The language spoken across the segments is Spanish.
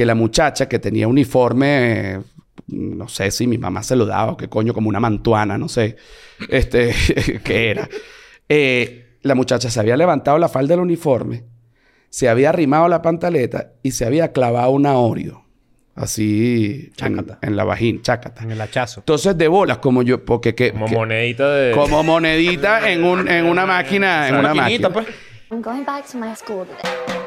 que la muchacha que tenía uniforme, eh, no sé si mi mamá se lo daba o qué coño, como una mantuana, no sé, este, qué era. Eh, la muchacha se había levantado la falda del uniforme, se había arrimado la pantaleta y se había clavado una Oreo. Así en, en la vagina, chácata. En el hachazo. Entonces de bolas, como yo, porque que, Como que- monedita de... como monedita en, un, en una máquina, en una Maquinita, máquina. pues. I'm going back to my school today.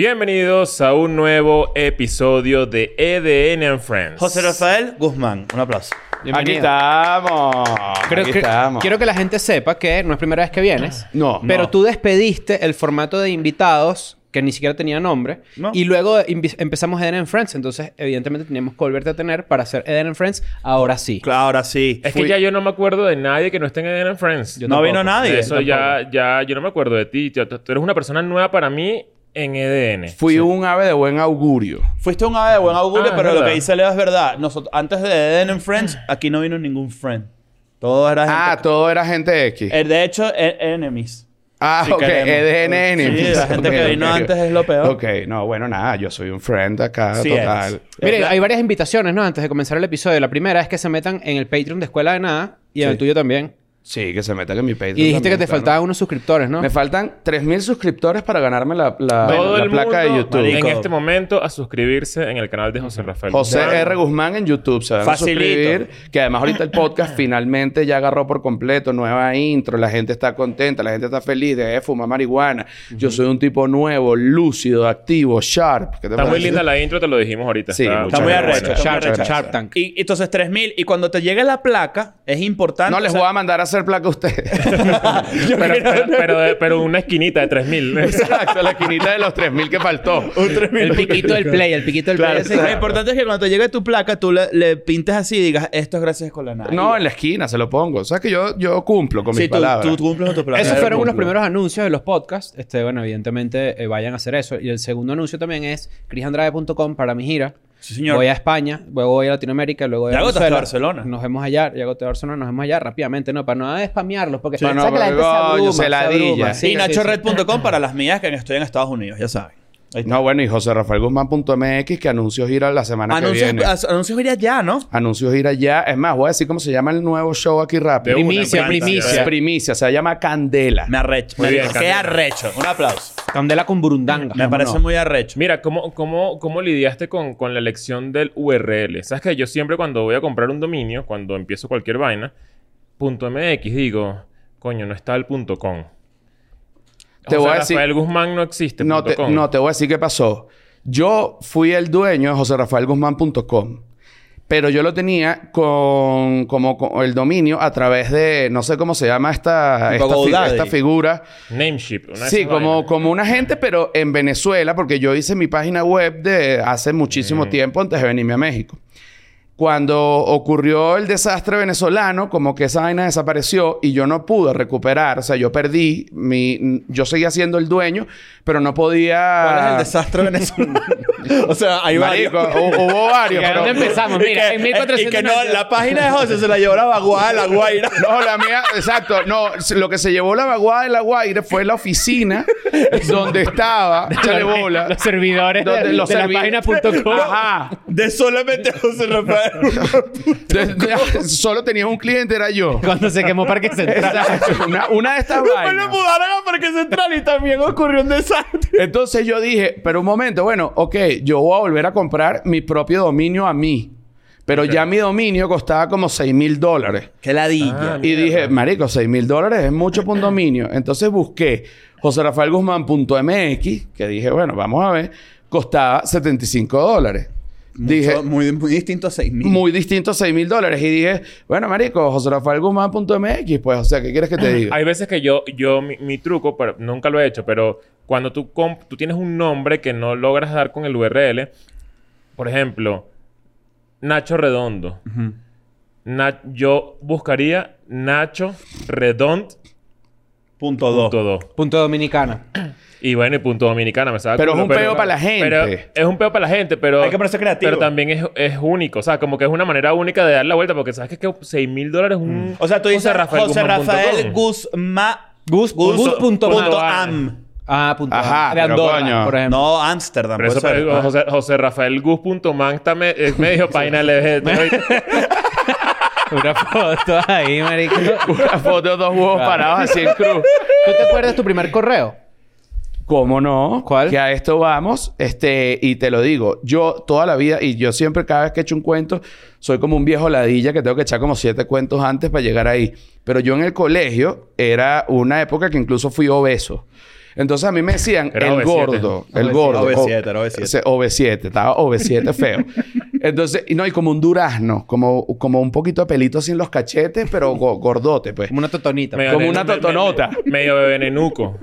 Bienvenidos a un nuevo episodio de EDN and Friends. José Rafael Guzmán. Un aplauso. Aquí estamos. Creo Aquí que- estamos. quiero que la gente sepa que no es primera vez que vienes. No. Pero no. tú despediste el formato de invitados que ni siquiera tenía nombre. No. Y luego empezamos Eden and Friends. Entonces, evidentemente, teníamos que volverte a tener para hacer Eden and Friends. Ahora sí. Claro, ahora sí. Es Fui- que ya yo no me acuerdo de nadie que no esté en EDN and Friends. Yo no tampoco. vino nadie. Eso ya, ya... Yo no me acuerdo de ti. Tú eres una persona nueva para mí en EDN. Fui un ave de buen augurio. Fuiste un ave de buen augurio, Ah, pero lo que dice Leo es verdad. Nosotros, antes de Eden and Friends, aquí no vino ningún friend. Todo era gente... Ah, todo era gente X. Eh, de hecho, e- enemies. ah, si ok. queremos. EDN. Sí, la gente que vino antes es lo peor. Ok, no, bueno, nada. Yo soy un friend acá, Sí total. eres. Hay varias invitaciones, ¿no? Antes de comenzar el episodio. La primera es que se metan en el Patreon de Escuela de Nada y en el tuyo también. Sí, que se metan en mi Patreon. Y dijiste que te claro. faltaban unos suscriptores, ¿no? Me faltan 3.000 suscriptores para ganarme la, la, Todo la el placa de YouTube. marico. en este momento a suscribirse en el canal de José Rafael. José Guzmán. R. Guzmán en YouTube. Se van Facilito. a suscribir. Que además ahorita el podcast finalmente ya agarró por completo. Nueva intro. La gente está contenta. La gente está feliz. De fumar marihuana. Yo soy un tipo nuevo, lúcido, activo, sharp. ¿Qué te Está muy linda la intro, te lo dijimos ahorita. Sí, está, Está muy arrecho. arrecho. Shark Tank. Y entonces 3000. Y cuando te llegue la placa, es importante. No les o sea, voy a mandar a hacer placa a ustedes. yo Pero, pero, pero, pero una esquinita de 3000. Exacto, la esquinita de los 3.000 que faltó. El piquito del play, el piquito del Claro, play. Lo importante es que cuando te llegue tu placa, tú le, le pintes así y digas, esto es gracias con la nada. No, en la esquina se lo pongo. O sea que yo, yo cumplo con Sí, mis tú, palabras. tú cumples con tu placa. Esos fueron unos primeros anuncios de los podcasts. Este, bueno, evidentemente eh, vayan a hacer eso. Y el segundo anuncio también es crisandrade.com para mi gira. Sí, señor. Voy a España, luego voy a Latinoamérica, luego voy a Ya agotaste Venezuela. Barcelona. Nos vemos allá, ya agoté Barcelona, nos vemos allá rápidamente, ¿no? Para no spamearlos, porque Sí, no, ¿sabes que la gente se abruma, se se ladilla. y Sí, sí, sí. nachored.com para las mías que estoy en Estados Unidos, ya saben. No, bueno, y José Rafael Guzmán.mx que anuncios gira la semana anuncios, que viene. anuncios iría ya, ¿no? Anuncios gira ya. Es más, voy a decir cómo se llama el nuevo show aquí rápido. Una, Primicia, primicia. Primicia. Se llama Candela. Me arrecho. Muy Me- bien, Qué Candela. arrecho. Un aplauso. Candela con burundanga. Me parece muy arrecho. Mira, ¿cómo, cómo, cómo lidiaste con, con la elección del URL? Sabes que yo siempre cuando voy a comprar un dominio, cuando empiezo cualquier vaina, punto .mx, digo, coño, no está el punto .com. Te José voy a decir- Rafael Guzmán no existe No te, com. no, te voy a decir qué pasó. Yo fui el dueño de JoséRafaelGuzmán.com. Pero yo lo tenía con, como con el dominio a través de, no sé cómo se llama esta, esta, fi- GoDaddy. esta figura. Nameship. una Sí, como, vainas. como una gente, pero en Venezuela, porque yo hice mi página web de hace muchísimo tiempo antes de venirme a México. Cuando ocurrió el desastre venezolano, como que esa vaina desapareció y yo no pude recuperar, o sea, yo perdí mi... Yo seguía siendo el dueño, pero no podía... ¿Cuál es el desastre venezolano? o sea, hay varios. Marico, hu- hubo varios, ¿Y pero... dónde empezamos? Mira, en 1490. Y que no, la página de José se la llevó la vaguada de la Guaira. No, la mía, exacto. No, lo que se llevó la vaguada de la Guaire fue la oficina donde estaba, échale bola. Los servidores de, Donde los de la servi- página.com. Ajá. De solamente José Rafael. Solo tenía un cliente, era yo. Cuando se quemó Parque Central. Una, una de estas Después lo vainas. mudaron a Parque Central y también ocurrió un desastre. Entonces yo dije, pero un momento, bueno, ok, yo voy a volver a comprar mi propio dominio a mí. Pero ya mi dominio costaba como 6 mil dólares. Qué ladilla. Ah, Y dije, marico, 6 mil dólares es mucho por un dominio. Entonces busqué JoserafaelGuzmán.mx, que dije, bueno, vamos a ver, costaba 75 dólares. Dije, muy, muy distinto a 6000. muy distinto a 6 mil dólares. Y dije, bueno, marico, JoserafaelGuzmán.mx, pues, o sea, ¿qué quieres que te diga? Hay veces que yo, yo mi, mi truco, pero nunca lo he hecho, pero cuando tú, tú tienes un nombre que no logras dar con el URL, por ejemplo, Nacho Redondo. Na- yo buscaría Nacho Redond Punto dos. Punto dos. Punto Dominicana. Y bueno, y punto dominicana me sabe Pero culo, es un peo para la gente. Pero es un peo para la gente, pero... Hay que ponerse creativo. Pero también es, es único. O sea, como que es una manera única de dar la vuelta. Porque sabes que, que 6 mil dólares es un... O sea, tú dices José Rafael, Guzmán.com. Guzmán. Gus- Gus- Gus punto punto am. am. Ah, punto. Ajá, de pero Andorra, coño. por ejemplo. No, Amsterdam. Pero eso, pero José, José Rafael Gus.man está me- es medio página LGBT. Una foto ahí, marico. Una foto de dos huevos parados así en cruz. ¿Tú te acuerdas de tu primer correo? ¿Cómo no? ¿Cuál? Que a esto vamos. Este, y te lo digo, yo toda la vida, y yo siempre, cada vez que he hecho un cuento, soy como un viejo ladilla que tengo que echar como siete cuentos antes para llegar ahí. Pero yo en el colegio era una época que incluso fui obeso. Entonces a mí me decían Era el OV7. gordo, el OV7, gordo. OV7, O- era OV7. ese OV7, estaba OV7 feo. Entonces, y no, y como un durazno, como, como un poquito de pelito así en los cachetes, pero go- gordote, pues. Como una totonita. Medio Como una me- totonota. me- Medio bebé nenuco.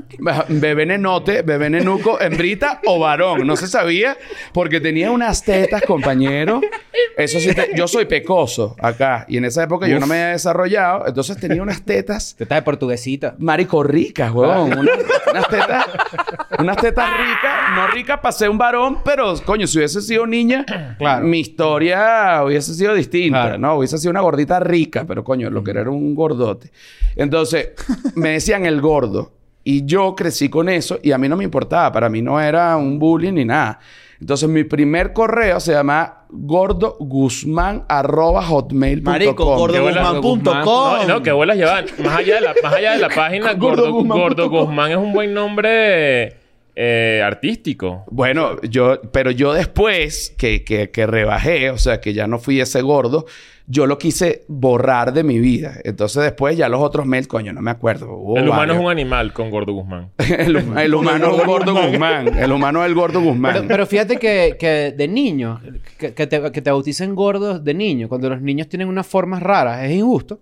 Bebé nenote, bebé nenuco, hembrita o varón. No se sabía porque tenía unas tetas, compañero. Eso sí, te- yo soy pecoso acá. Y en esa época yo no me había desarrollado. Entonces tenía unas tetas, Te estás de portuguesita. marico, ricas, huevón. Unas, unas tetas, unas tetas ricas. No ricas para ser un varón, pero, coño, si hubiese sido niña, Claro. mi historia hubiese sido distinta, Claro. ¿no? Hubiese sido una gordita rica, pero, coño, lo que era era un gordote. Entonces, me decían el gordo. Y yo crecí con eso y a mí no me importaba. Para mí no era un bullying ni nada. Entonces, mi primer correo se llama gordoguzmán.hotmail.com. Marico, gordoguzmán.com. No, no, que vuelas llevan. Más allá de la, más allá de la página, Gordo Gordo. Guzmán es un buen nombre eh, artístico. Bueno, yo, pero yo después que, que, que rebajé, o sea, que ya no fui ese gordo, yo lo quise borrar de mi vida. Entonces después ya los otros mails, coño, no me acuerdo. El humano es un animal con Gordo Guzmán. el, el humano es el gordo Guzmán. El humano es el gordo Guzmán. Pero, pero fíjate que, que de niño, que, que te, que te bauticen gordos de niño, cuando los niños tienen unas formas raras, es injusto.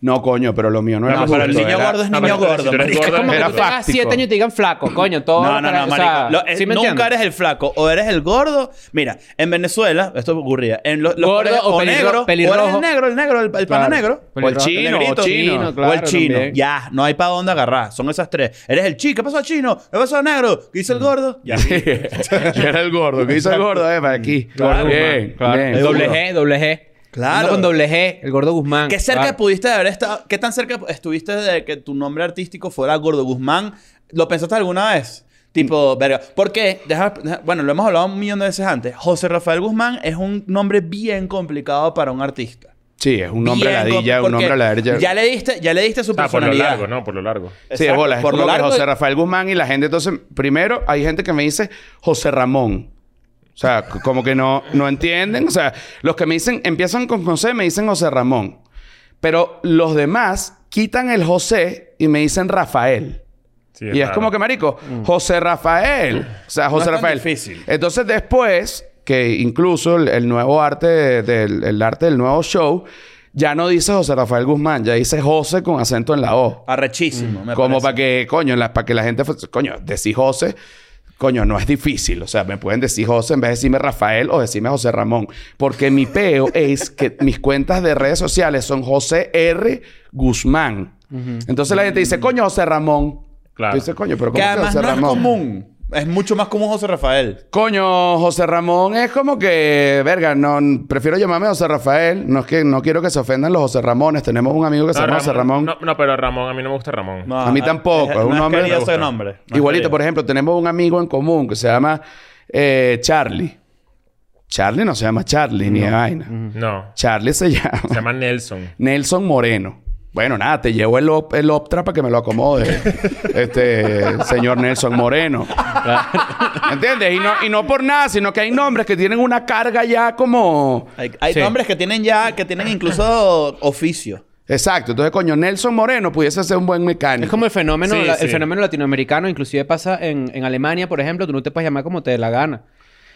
No, coño, pero lo mío no, era No, pero el niño era- gordo es No, niño pero si gordo. gordo, Es como era que tú tengas fáctico. 7 años y te digan flaco, coño, todo. No, no, no, o sea, marico. Lo- ¿sí me nunca eres el flaco. O eres el gordo. Mira, en Venezuela, esto ocurría. En lo- los Gordo o o, negro. O pelirrojo. eres el negro, el negro, el, el pana negro. O el chino, o negrito. chino. claro, o el chino. también. Ya, no hay para dónde agarrar. Son esas tres. Eres el chico. ¿Qué pasó, chino? ¿Qué pasó, negro? ¿Qué hizo el gordo? Ya. yo era el gordo. ¿Qué hizo el gordo? Eh, para aquí. Claro, bien, claro. El doble G, doble G. Claro. Uno con doble G, el gordo Guzmán. ¿Qué cerca Claro. pudiste de haber estado? ¿Qué tan cerca estuviste de que tu nombre artístico fuera Gordo Guzmán? ¿Lo pensaste alguna vez? Tipo, verga. ¿Por qué? Deja- deja- bueno, lo hemos hablado un millón de veces antes. José Rafael Guzmán es un nombre bien complicado para un artista. Sí, es un nombre Bien ladilla, un nombre porque ladilla. Ya le diste, ya le diste su Ah, por lo personalidad. largo, ¿no? Por lo largo. Sí, Exacto, es bola. Es por lo como que largo José de- Rafael Guzmán y la gente... Entonces, primero, hay gente que me dice José Ramón. O sea, como que no, no entienden. O sea, los que me dicen... Empiezan con José, me dicen José Ramón. Pero los demás quitan el José y me dicen Rafael. Sí, y es raro. como que, marico, José Rafael. O sea, José es tan Rafael. difícil. Entonces, después, que incluso el, el nuevo arte de- del el arte del nuevo show, ya no dice José Rafael Guzmán, ya dice José con acento en la O. Arrechísimo, me Como parece. para que, coño, la- para que la gente... Coño, decir José... Coño, no es difícil. O sea, me pueden decir José en vez de decirme Rafael o decirme José Ramón. Porque mi peo es que mis cuentas de redes sociales son José R. Guzmán. Entonces la gente dice, coño, José Ramón. Claro. Tú dices, coño, pero ¿cómo Que además José no es Ramón? común. Es mucho más común José Rafael. Coño, José Ramón es como que, verga, no, prefiero llamarme José Rafael. No es que no quiero que se ofendan los José Ramones. Tenemos un amigo que se No, llama José Ramón. No, no, pero Ramón, a mí no me gusta Ramón. No, A mí tampoco, es un no nombre- ese nombre. No Igualito, por ejemplo, tenemos un amigo en común que se llama eh, Charlie. Charlie no se llama Charlie ni de vaina. No. Charlie se llama Se llama Nelson. Nelson Moreno. Bueno, nada, te llevo el, op- el Optra para que me lo acomode. este señor Nelson Moreno. ¿Entiendes? Y no, y no por nada, sino que hay nombres que tienen una carga ya como. Hay, hay Sí. nombres que tienen ya, que tienen incluso oficio. Exacto. Entonces, coño, Nelson Moreno pudiese ser un buen mecánico. Es como el fenómeno, Sí, la- el fenómeno latinoamericano, inclusive pasa en, en Alemania, por ejemplo, tú no te puedes llamar como te dé la gana.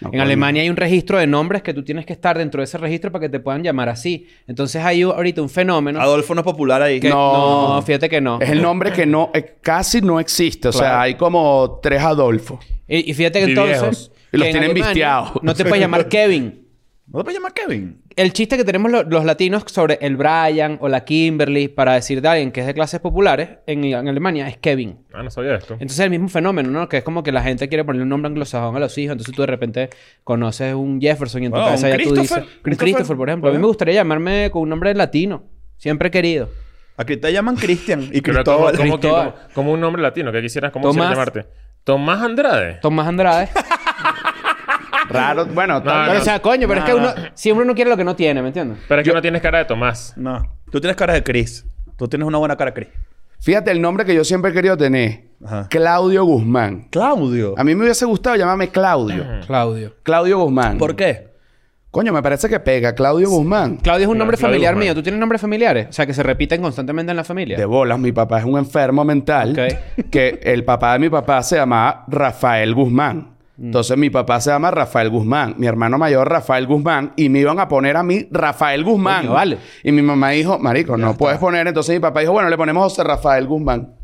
No, en. Alemania hay un registro de nombres que tú tienes que estar dentro de ese registro para que te puedan llamar así. Entonces hay ahorita un fenómeno Adolfo no es popular ahí. que No. no, fíjate que no. Es el nombre que no, eh, casi no existe. O sea, hay como tres Adolfo. Y, y fíjate que entonces. Y los tienen vistiados. No te puedes llamar Kevin. ¿No te puedes llamar Kevin? El chiste que tenemos lo- los latinos sobre el Brian o la Kimberly para decir de alguien que es de clases populares en, en Alemania es Kevin. Ah, no sabía esto. Entonces es el mismo fenómeno, ¿no? Que es como que la gente quiere ponerle un nombre anglosajón a los hijos. Entonces tú de repente conoces un Jefferson y en tu Bueno, cabeza ya tú dices... Christopher. Un Christopher. Por ejemplo. A mí me gustaría llamarme con un nombre latino. Siempre he querido. Aquí te llaman Cristian y como, como, Cristóbal. como- como un nombre latino que quisieras, ¿cómo Tomás. quisieras llamarte? Tomás Andrade. Tomás Andrade. Raro. Bueno, No, tal no. o sea, coño, pero es que uno... Siempre uno quiere lo que no tiene, ¿me entiendes? Pero es que no tienes cara de Tomás. No. Tú tienes cara de Chris. Tú tienes una buena cara, Chris. Fíjate el nombre que yo siempre he querido tener. Ajá. Claudio Guzmán. Claudio. A mí me hubiese gustado llamarme Claudio. Claudio. Claudio Guzmán. ¿Por qué? Coño, me parece que pega. Claudio Guzmán. Claudio es un No, nombre Claudio familiar Guzmán. mío. ¿Tú tienes nombres familiares? O sea, que se repiten constantemente en la familia. De bolas, mi papá es un enfermo mental. Ok. Que el papá de mi papá se llamaba Rafael Guzmán. Entonces mi papá se llama Rafael Guzmán, mi hermano mayor Rafael Guzmán, y me iban a poner a mí Rafael Guzmán. Coño, vale. Y mi mamá dijo, Marico, no puedes poner. Entonces mi papá dijo, bueno, le ponemos José Rafael Guzmán.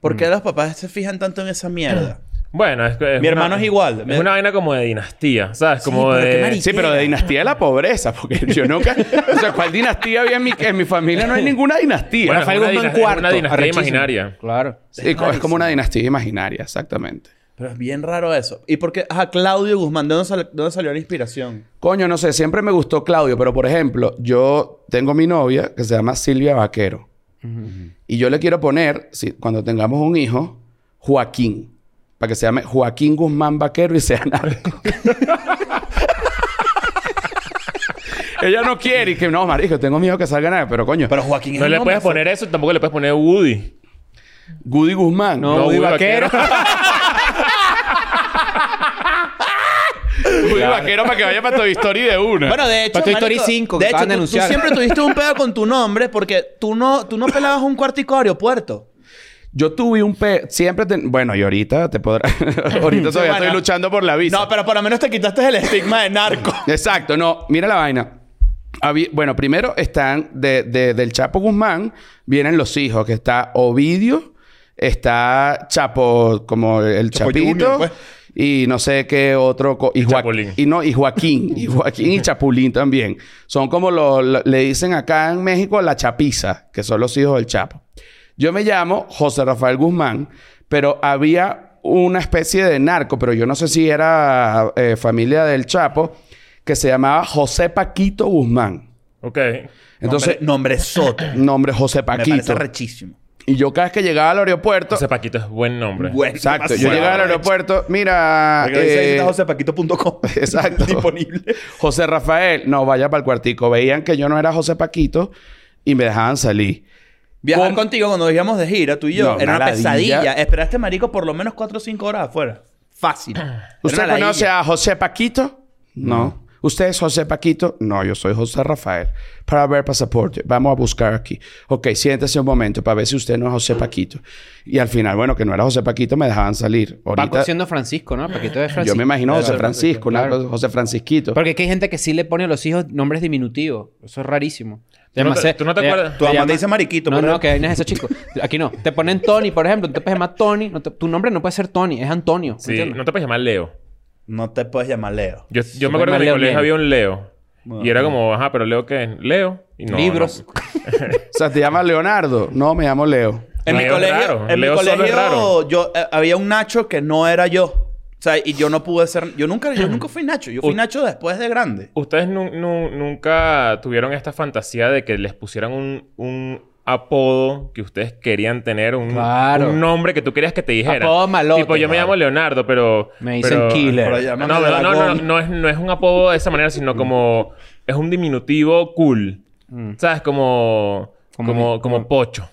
¿Por qué los papás se fijan tanto en esa mierda? Bueno, es que... es Mi una- hermano es igual. Es una vaina como de dinastía, ¿sabes? Como pero qué de... Sí, pero de dinastía de la pobreza, porque yo nunca. o sea, ¿cuál dinastía había en mi, en mi familia? No hay ninguna dinastía. Bueno, Rafael es una Guzmán dinastía- cuarto. una dinastía arrechísimo. imaginaria. Claro. Sí, es como una dinastía imaginaria, exactamente. Pero es bien raro eso. ¿Y por qué? Ajá, Claudio Guzmán. ¿De dónde, sal- de dónde salió la inspiración? Coño, no sé, siempre me gustó Claudio, pero por ejemplo, yo tengo mi novia que se llama Silvia Vaquero. Y yo le quiero poner, si, cuando tengamos un hijo, Joaquín. Para que se llame Joaquín Guzmán Vaquero y sea narco. Ella no quiere y que no, marico, tengo miedo que salga nada, pero coño. Pero Joaquín No le puedes poner eso, tampoco le puedes poner Woody. Goody Guzmán. No, No, Woody Woody Vaquero. Goody Vaquero para que vaya para Toy Story de una. Bueno, de hecho, Para Toy Story marico, 5, que de hecho, de tú- siempre tuviste un pedo con tu nombre porque tú no, tú no pelabas un cuartico de aeropuerto. Yo tuve un pe... Siempre... Bueno, y ahorita te podrá... ahorita todavía bueno. estoy luchando por la visa. No, pero por lo menos te quitaste el estigma de narco. Exacto, no, mira la vaina. Habí- bueno, primero están de, de- del Chapo Guzmán, vienen los hijos, que está Ovidio, está Chapo, como el Chapo Chapito, Junior, pues. Y no sé qué otro, y, Chapulín. y no, y Joaquín, y Joaquín y Chapulín también. Son como lo, lo- le dicen acá en México la chapiza, que son los hijos del Chapo. Yo me llamo José Rafael Guzmán, pero había una especie de narco, pero yo no sé si era eh, familia del Chapo, que se llamaba José Paquito Guzmán. Ok. Entonces, nombre, nombre soto. nombre José Me Paquito. parece rechísimo. Y yo cada vez que llegaba al aeropuerto... Ese Paquito es buen nombre. Bueno, Exacto. Yo llegaba al aeropuerto... Mira... Eh, está josepaquito.com. Exacto. Disponible. José Rafael, no, vaya para el cuartico. Veían que yo no era José Paquito y me dejaban salir. Viajar ¿Cómo? contigo cuando íbamos de gira, tú y yo, No, era una una pesadilla. Esperaste, marico, por lo menos 4 o 5 horas afuera. Fácil. Era ¿Usted una conoce a José Paquito? No. ¿Usted es José Paquito? No, yo soy José Rafael. Para ver pasaporte. Vamos a buscar aquí. Ok, siéntese un momento para ver si usted no es José Paquito. Y al final, bueno, que no era José Paquito, me dejaban salir. Paco Ahorita, siendo Francisco, ¿no? Paquito de Francisco. yo me imagino José Francisco, claro. José Francisquito. Porque aquí hay gente que sí le pone a los hijos nombres diminutivos. Eso es rarísimo. ¿Tú no te- tú no te le- acuerdas? Tu mamá te dice mariquito, No, por no, que vaina es eso, chico. Aquí no. Te ponen Tony, por ejemplo. No te puedes llamar Tony. No te- tu nombre no puede ser Tony. Es Antonio. Sí, no te puedes llamar Leo. No te puedes llamar Leo. Yo, yo me acuerdo que en mi colegio había un Leo. Bueno. Y era como, ajá, pero Leo qué es? Leo. Y no, Libros. no. O sea, ¿te llamas Leonardo? No, me llamo Leo. En mi es colegio, raro. en mi Leo solo es colegio raro. yo eh, había un Nacho que no era yo. O sea, y yo no pude ser, yo nunca, yo nunca fui Nacho. Yo fui U- Nacho después de grande. ¿Ustedes nu- nu- nunca tuvieron esta fantasía de que les pusieran un, un apodo que ustedes querían tener? Un, Claro. un nombre que tú querías que te dijeran. Apodo malote, Tipo, yo me llamo Leonardo, pero... Me dicen pero- Killer. Pero No, no, no, no, no, es, no es un apodo de esa manera, sino como... Es un diminutivo cool. ¿Sabes? Como... Como Como, mi- como, pocho.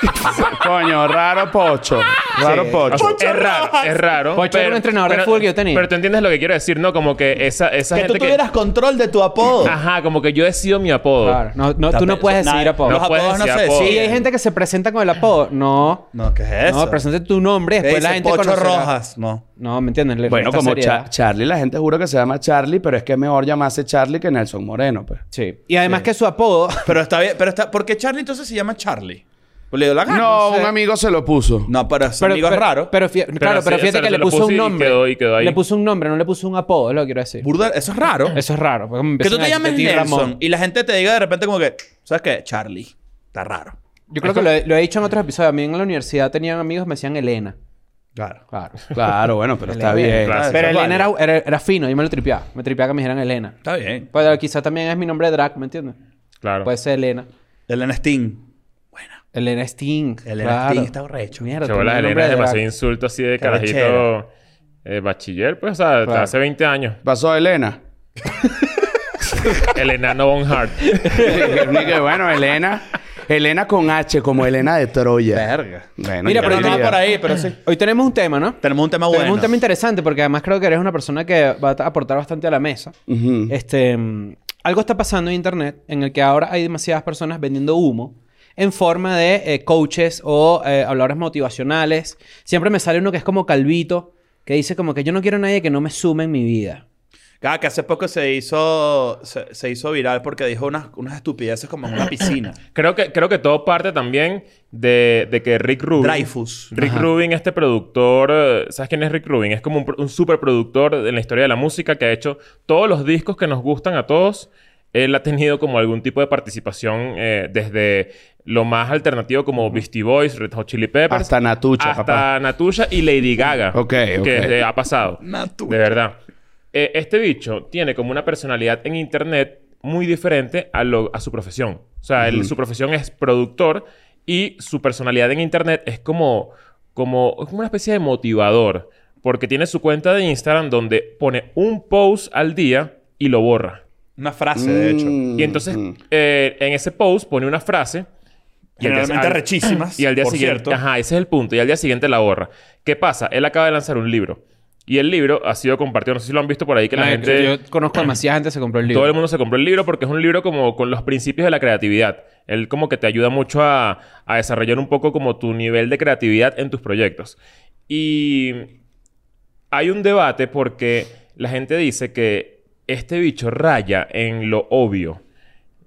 Coño, raro pocho. Raro Sí. pocho. Es raro, es raro. Pocho era un entrenador de fútbol que yo tenía. Pero tú entiendes lo que quiero decir, ¿no? Como que esa, esa Que tú gente tuvieras control de tu apodo. Ajá, como que yo decido mi apodo. Claro. No, no, tú no puedes Nada, decir apodo. Los No puedes apodos no decir se apodo. Sí, deciden. hay gente que se presenta con el apodo. No. No, ¿qué es eso? No, presente tu nombre. ¿Qué Después la dice gente Pocho conocerá. Rojas. No. No, ¿me entiendes? Le Bueno, resta como seriedad. Cha- Charlie, la gente jura que se llama Charlie, pero es que es mejor llamarse Charlie que Nelson Moreno, pues. Sí. Y además que su apodo... Pero está bien. Pero está... ¿Por qué Charlie entonces se llama Charlie? Pues le dio la gana. No, sé. un amigo se lo puso. No, pero ese Pero, amigo es pero- raro. Pero, fí- claro, pero o fíjate sea, que se le lo puso puso un y nombre. quedó- y quedó ahí. Le puso un nombre, no le puso un apodo, es lo que quiero decir. Burda- eso es raro. Eso es raro. porque me que tú empiezan te a llames decir Nelson Ramón. y la gente te diga de repente como que, ¿sabes qué? Charlie. Está raro. Yo creo que lo he, lo he dicho en otros episodios. A mí en la universidad tenían amigos que me decían Elena. Claro. Claro. Claro, bueno, pero está bien. Claro. Pero eso Elena vale. era, era, era fino. Yo me lo tripeaba. Me tripeaba que me dijeran Elena. Está bien. Pues quizás también es mi nombre de drag, ¿me entiendes? Claro. Puede ser Elena. Elena Sting. Elena Sting. Elena claro. Sting está borracho. Mierda, Elena nombre es de demasiado insulto así de carajito eh, bachiller, pues, o sea, Claro. hace 20 años. Pasó Elena. El enano Von Hart. Bueno, Elena. Elena con H, como Elena de Troya. Verga. Bueno, Mira, pero No, no por ahí, pero sí. Hoy tenemos un tema, ¿no? Tenemos un tema bueno. Tenemos un tema interesante porque además creo que eres una persona que va a aportar bastante a la mesa. Este, mm, algo está pasando en internet en el que ahora hay demasiadas personas vendiendo humo en forma de eh, coaches o eh, habladores motivacionales. Siempre me sale uno que es como Calvito, que dice como que yo no quiero a nadie que no me sume en mi vida. Cada que hace poco se hizo, se, se hizo viral porque dijo unas, unas estupideces como en una piscina. Creo que, creo que todo parte también de, de que Rick Rubin... Dreyfus. Rick Rubin, este productor... eh, ¿Sabes quién es Rick Rubin? Es como un, un superproductor en la historia de la música que ha hecho todos los discos que nos gustan a todos. Él ha tenido como algún tipo de participación eh, desde lo más alternativo como Beastie Boys, Red Hot Chili Peppers... Hasta Natucha, hasta papá. Natusha y Lady Gaga. Ok, ok. Que eh, ha pasado. Natucha. De verdad. Eh, este bicho tiene como una personalidad en internet muy diferente a, lo- a su profesión. O sea, él- su profesión es productor y su personalidad en internet es como, como, es como una especie de motivador. Porque tiene su cuenta de Instagram donde pone un post al día y lo borra. Una frase, de hecho. Mm, Y entonces, mm. eh, en ese post pone una frase. Y al día- Generalmente al- rechísimas, Y al día por siguiente. cierto. Ajá, ese es el punto. Y al día siguiente la borra. ¿Qué pasa? Él acaba de lanzar un libro. Y el libro ha sido compartido. No sé si lo han visto por ahí que la gente. Yo conozco a demasiada gente que se compró el libro. Todo el mundo se compró el libro porque es un libro como con los principios de la creatividad. Él como que te ayuda mucho a, a desarrollar un poco como tu nivel de creatividad en tus proyectos. Y hay un debate porque la gente dice que este bicho raya en lo obvio.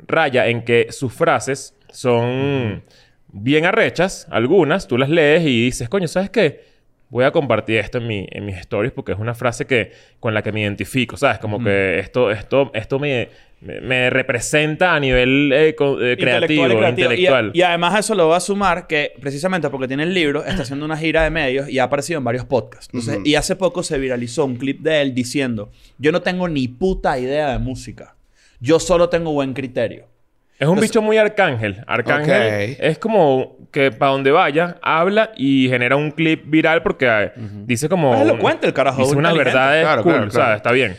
Raya en que sus frases son bien arrechas, algunas, tú las lees y dices, coño, ¿sabes qué? Voy a compartir esto en, mi, en mis stories porque es una frase que, con la que me identifico, ¿sabes? Como que esto, esto, esto me, me, me representa a nivel eh, co- eh, creativo, Intelectual y creativo. Y- intelectual. Y, además a eso lo voy a sumar que precisamente porque tiene el libro, está haciendo una gira de medios y ha aparecido en varios podcasts. Entonces, Y hace poco se viralizó un clip de él diciendo, yo no tengo ni puta idea de música. Yo solo tengo buen criterio. Es un bicho muy arcángel. Arcángel es como que para donde vaya, habla y genera un clip viral porque eh, dice como... Es elocuente el carajo, Dice unas verdades Claro, cool, claro, claro. ¿sabes? Está bien.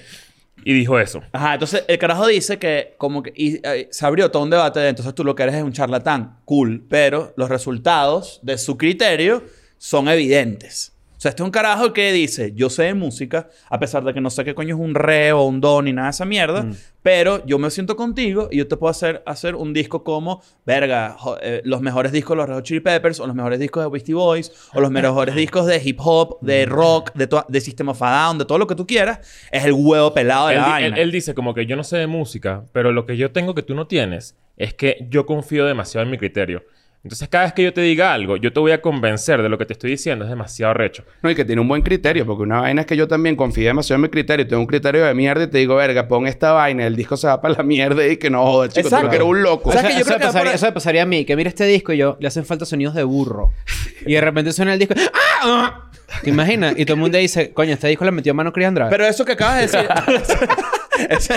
Y dijo eso. Ajá, entonces el carajo dice que como que y, eh, se abrió todo un debate de entonces tú lo que eres es un charlatán, cool, pero los resultados de su criterio son evidentes. O sea, este es un carajo que dice, yo sé de música, a pesar de que no sé qué coño es un re o un do ni nada de esa mierda, pero yo me siento contigo y yo te puedo hacer, hacer un disco como, verga, jo- eh, los mejores discos de los Red Hot Chili Peppers, o los mejores discos de Beastie Boys, o los mejores discos de hip hop, de rock, de, de System of a Down, de todo lo que tú quieras, es el huevo pelado de Él, la vaina. él- él dice como que yo no sé de música, pero lo que yo tengo que tú no tienes es que yo confío demasiado en mi criterio. Entonces, cada vez que yo te diga algo, yo te voy a convencer de lo que te estoy diciendo. Es demasiado recho. No, y que tiene un buen criterio, porque una vaina es que yo también confío demasiado en mi criterio, tengo un criterio de mierda y te digo, verga, pon esta vaina, el disco se va para la mierda y que no joder, chico, tú Exacto. lo que eres un loco. O sea, Eso, que yo eso creo me pasaría, por- eso me pasaría a mí, que mira este disco y yo le hacen falta sonidos de burro. Y de repente suena el disco. ¡Ah! ¡Ah! ¿Te imaginas? Y todo el mundo dice, coño, este disco le metió mano Chris Andrade. Pero eso que acabas de decir. ese-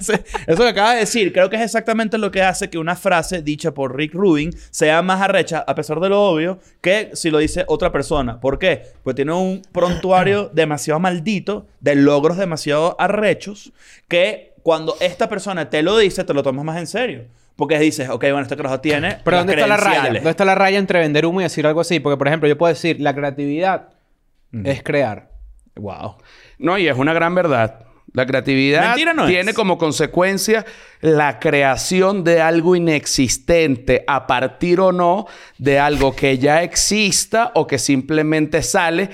ese- eso que acabas de decir, creo que es exactamente lo que hace que una frase dicha por Rick Rubin sea más arrecha, a pesar de lo obvio, que si lo dice otra persona. ¿Por qué? Pues tiene un prontuario demasiado maldito, de logros demasiado arrechos, que cuando esta persona te lo dice, te lo tomas más en serio. Porque dices, ok, bueno, este carajo tiene. Pero las ¿dónde está la raya? ¿Dónde está la raya entre vender humo y decir algo así? Porque, por ejemplo, yo puedo decir, la creatividad es crear. Wow. No, y es una gran verdad. La creatividad no es. tiene como consecuencia la creación de algo inexistente a partir o no de algo que ya exista o que simplemente sale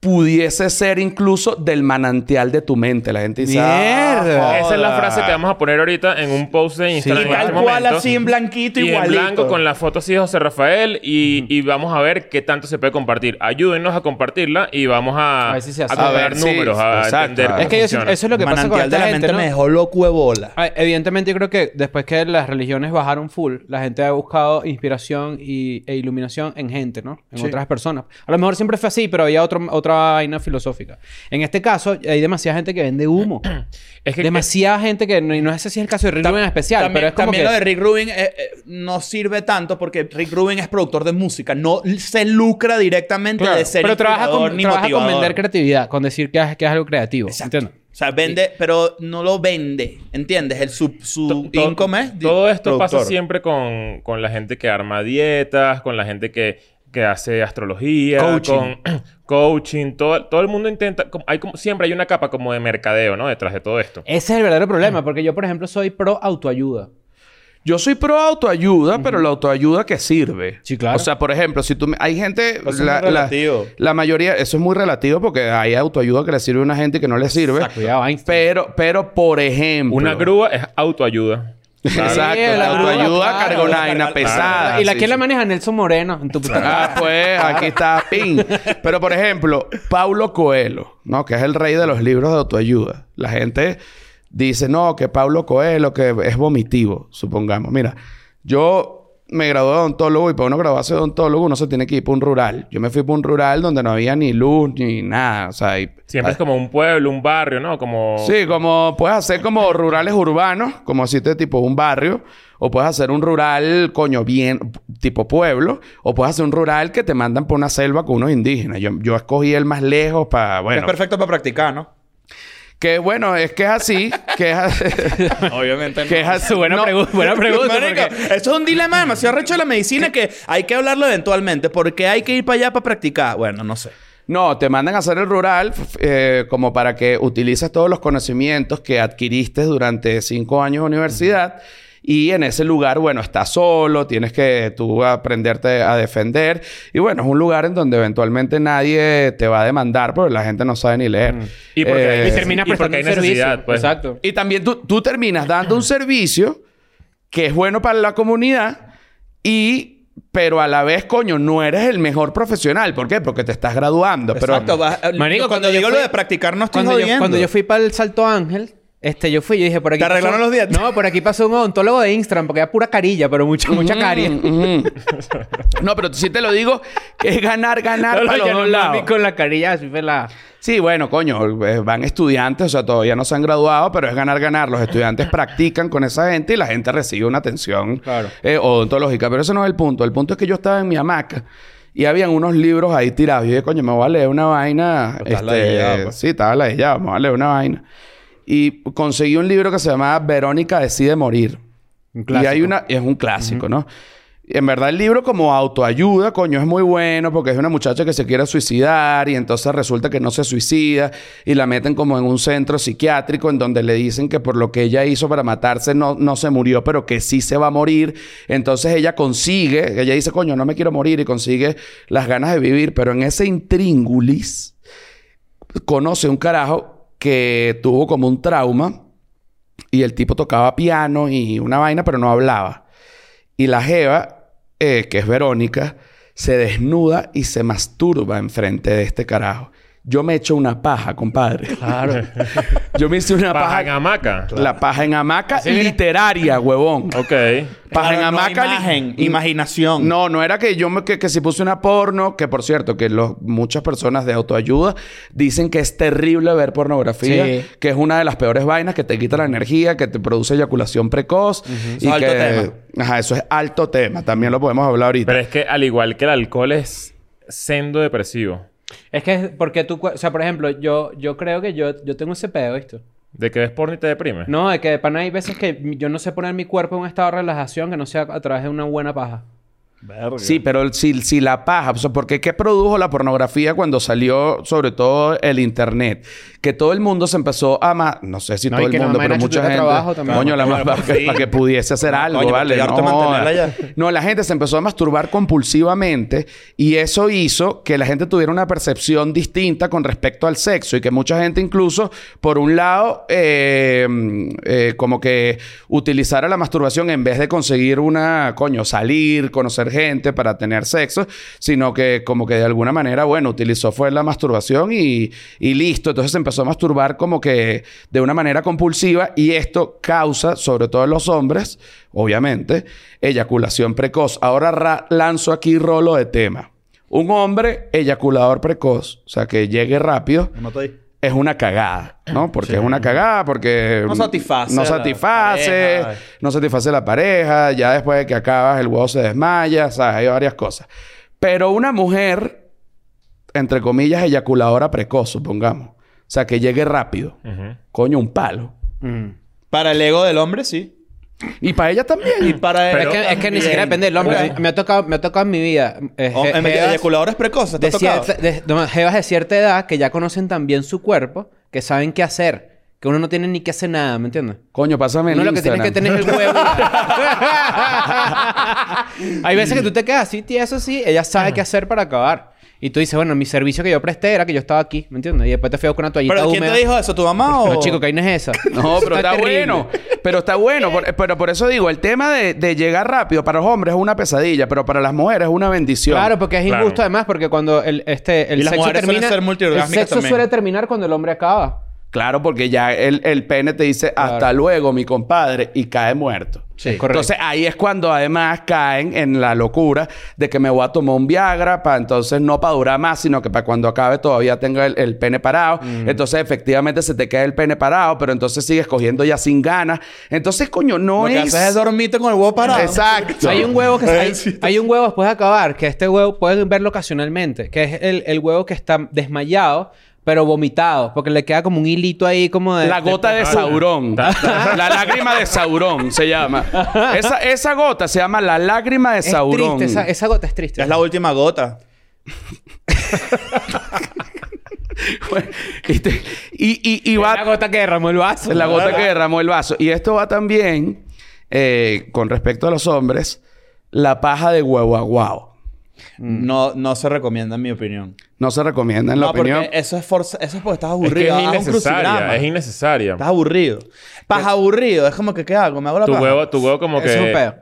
pudiese ser incluso del manantial de tu mente. La gente dice, Mierda. "Ah, Esa es la frase que vamos a poner ahorita en un post de Instagram. Y en tal este cual momento. así en blanquito y igualito. en blanco con la foto así de José Rafael y, y vamos a ver qué tanto se puede compartir. Ayúdennos a compartirla y vamos a, A ver si se hace. a ver, sí, números, a exacto. entender cómo Es que yo- funciona. eso es lo que pasa con Manantial esta de la gente, mente ¿no? me dejó loco de bola. Evidentemente, yo creo que después que las religiones bajaron full, la gente ha buscado inspiración y, e iluminación en gente, ¿no? En Sí. otras personas. A lo mejor siempre fue así, pero había otro, otra vaina filosófica. En este caso, hay demasiada gente que vende humo. Es que- demasiada gente que no, y no sé si es el caso de Rick Rubin en especial, También, pero es como también que lo de Rick Rubin eh, eh, no sirve tanto porque Rick Rubin es productor de música. No se lucra directamente Claro, de ser pero trabaja con, ni trabaja con vender creatividad, con decir que es, que es algo creativo. Exacto. ¿Entiendes? O sea, vende, pero no lo vende. ¿Entiendes? El, su su To- to- income es Todo esto pasa siempre con, con la gente que arma dietas, con la gente que, que hace astrología, Coaching. con coaching. Todo, todo el mundo intenta... Hay como, siempre hay una capa como de mercadeo, ¿no? Detrás de todo esto. Ese es el verdadero problema, porque yo, por ejemplo, soy pro autoayuda. Yo soy pro autoayuda, pero la autoayuda que sirve. Sí, claro. O sea, por ejemplo, si tú... me- Hay gente... Eso es la, muy la- relativo. la mayoría... Eso es muy relativo porque hay autoayuda que le sirve a una gente y que no le sirve. Cuidado, Einstein. Pero, pero, por ejemplo... Una grúa es autoayuda. Exacto. Sí, la autoayuda claro. carga una vaina Claro. pesada. y la sí, que la maneja Nelson Moreno en tu Ah, pues aquí está Pin. Pero por ejemplo, Paulo Coelho, ¿no? Que es el rey de los libros de autoayuda. La gente dice, no, que Paulo Coelho, que es vomitivo, supongamos. Mira, yo me gradué de odontólogo y para uno graduarse de odontólogo uno se tiene que ir para un rural. Yo me fui para un rural donde no había ni luz ni nada. O sea, y- Siempre es como un pueblo, un barrio, ¿no? Como... Sí, como puedes hacer como rurales urbanos, como así de tipo un barrio, o puedes hacer un rural, coño, bien, tipo pueblo, o puedes hacer un rural que te mandan por una selva con unos indígenas. Yo, yo escogí el más lejos para, Que bueno, es perfecto para practicar, ¿no? Que bueno, es que es así, que es así, Obviamente que es así. buena, No, pregu- buena pregunta. Marico, porque- eso es un dilema demasiado recho de la medicina que hay que hablarlo eventualmente. ¿Por qué hay que ir para allá para practicar? Bueno, no sé. No, te mandan a hacer el rural eh, como para que utilices todos los conocimientos que adquiriste durante cinco años de universidad. Y en ese lugar, bueno, estás solo, tienes que tú aprenderte a defender. Y bueno, es un lugar en donde eventualmente nadie te va a demandar porque la gente no sabe ni leer. Y porque- Eh, y termina y porque hay necesidad, pues. Exacto. y también tú, tú terminas dando un servicio que es bueno para la comunidad y... Pero a la vez, coño, no eres el mejor profesional. ¿Por qué? Porque te estás graduando. Pero Exacto. Marico, cuando, cuando yo digo fui- lo de practicar, no estoy Cuando yo, cuando yo fui para el Salto Ángel, este, yo fui y dije, por aquí... ¿Te arreglaron pasó- los dientes? No, por aquí pasó un odontólogo de Instagram porque era pura carilla, pero mucha, mucha caria. No, pero sí te lo digo que es ganar, ganar No, para los yo dos no lados. con la carilla así fue la... Sí, bueno, coño, eh, van estudiantes, o sea, todavía no se han graduado, pero es ganar, ganar. Los estudiantes practican con esa gente y la gente recibe una atención Claro. eh, odontológica. Pero ese no es el punto. El punto es que yo estaba en mi hamaca y habían unos libros ahí tirados. Y yo dije, coño, me voy a leer una vaina. Pero estás ladillado, pues. sí, estaba ladillado, me voy a leer una vaina. Y conseguí un libro que se llamaba Verónica decide morir. Un Y clásico. hay una... Es un clásico, ¿no? Y En verdad el libro como autoayuda, coño, es muy bueno porque es una muchacha que se quiere suicidar y entonces resulta que no se suicida y la meten como en un centro psiquiátrico en donde le dicen que por lo que ella hizo para matarse no, no se murió, pero que sí se va a morir. Entonces ella consigue, ella dice, coño, no me quiero morir y consigue las ganas de vivir, pero en ese intríngulis conoce un carajo que tuvo como un trauma y el tipo tocaba piano y una vaina, pero no hablaba. Y la Jeva, eh, que es Verónica, se desnuda y se masturba enfrente de este carajo. Yo me echo una paja, compadre. Claro. Yo me hice una Paja paja. en hamaca. La paja en hamaca literaria, huevón. Ok. Paja en no hamaca. li- imagen, imaginación. No, no era que yo me, que, que si puse una porno, que por cierto, que los, muchas personas de autoayuda dicen que es terrible ver pornografía, Sí. que es una de las peores vainas, que te quita la energía, que te produce eyaculación precoz. Y Eso es que, alto Ajá, eso es alto tema. También lo podemos hablar ahorita. Pero es que al igual que el alcohol es sendo depresivo. Es que es porque tú... O sea, por ejemplo, yo, yo creo que yo, yo tengo ese pedo, ¿viste? De que ves porno y te deprime. No, de que de pana hay veces que yo no sé poner mi cuerpo en un estado de relajación que no sea a través de una buena paja. Verga. Sí, pero si, si la paja, o sea, porque ¿qué produjo la pornografía cuando salió, sobre todo el internet? Que todo el mundo se empezó a ma- no sé si No, todo el mundo, pero mucha gente, trabajo coño, la más para, para que pudiese hacer algo, Coño, vale, no, no, la gente se empezó a masturbar compulsivamente y eso hizo que la gente tuviera una percepción distinta con respecto al sexo y que mucha gente incluso, por un lado, eh, eh, como que utilizara la masturbación en vez de conseguir una, coño, salir, conocer gente para tener sexo, sino que como que de alguna manera, bueno, utilizó fue la masturbación y, y listo. Entonces se empezó a masturbar como que de una manera compulsiva y esto causa, sobre todo en los hombres, obviamente, eyaculación precoz. Ahora ra- lanzo aquí rolo de tema. Un hombre eyaculador precoz, o sea, que llegue rápido, Me mato ahí. Es una cagada, ¿no? Porque es una cagada, porque... No satisface No satisface, pareja. no satisface la pareja, ya después de que acabas el huevo se desmaya, ¿sabes? Hay varias cosas. Pero una mujer, entre comillas, eyaculadora precoz, supongamos. O sea, que llegue rápido. Coño, un palo. Mm. Para el ego del hombre, sí. Y para ella también. Y para él es, que, es que ni siquiera depende del hombre. Me ha tocado, me ha tocado en mi vida. eh, O- je- en jevas precoces, ¿te de cierta, de, no, jevas de cierta edad que ya conocen tan bien su cuerpo que saben qué hacer. Que uno no tiene ni que hacer nada, ¿me entiendes? Coño, pásame el Uno lo que tiene que tener es el huevo. Hay veces que tú te quedas así, tía, eso sí. Ella sabe qué hacer para acabar. Y tú dices, bueno, mi servicio que yo presté era que yo estaba aquí, ¿me entiendes? Y después te fui con una toallita ¿Pero quién húmeda. te dijo eso? ¿Tu mamá o...? No, chico, que ahí no es esa. No, pero está, terrible. bueno. Pero está bueno. Por- pero por eso digo, el tema de, de llegar rápido para los hombres es una pesadilla, pero para las mujeres es una bendición. Claro, porque es Claro. injusto además, porque cuando el, este, el Y las sexo mujeres suelen termina... ser el sexo también. suele terminar cuando el hombre acaba. Claro, porque ya el, el pene te dice hasta luego, mi compadre, y cae muerto. Sí, correcto. Entonces ahí es cuando además caen en la locura de que me voy a tomar un Viagra para entonces no para durar más, sino que para cuando acabe todavía tenga el, el pene parado. Entonces efectivamente se te queda el pene parado, pero entonces sigues cogiendo ya sin ganas. Entonces, coño, no Lo que es... haces es dormirte con el huevo parado. Exacto. Hay un huevo que hay, hay un huevo después de acabar, que este huevo pueden verlo ocasionalmente, que es el, el huevo que está desmayado, pero vomitado, porque le queda como un hilito ahí como de... La gota de Saurón. la lágrima de Saurón se llama. Esa, esa gota se llama la lágrima de Es Saurón. triste, esa, esa gota es triste. Es la última gota. y, te- y, y- y va... la gota que derramó el vaso. La gota que derramó el vaso. Y esto va también, eh, con respecto a los hombres, la paja de huevo aguao. No, no se recomienda, en mi opinión. No se recomienda, en la opinión. eso es, forza... eso es porque estás Es aburrido. que es innecesaria. crucigrama. Es innecesaria. Estás aburrido. Paja aburrido. Es como que, ¿qué hago? ¿Me hago la Tu paja? huevo, tu huevo como que... es un pedo.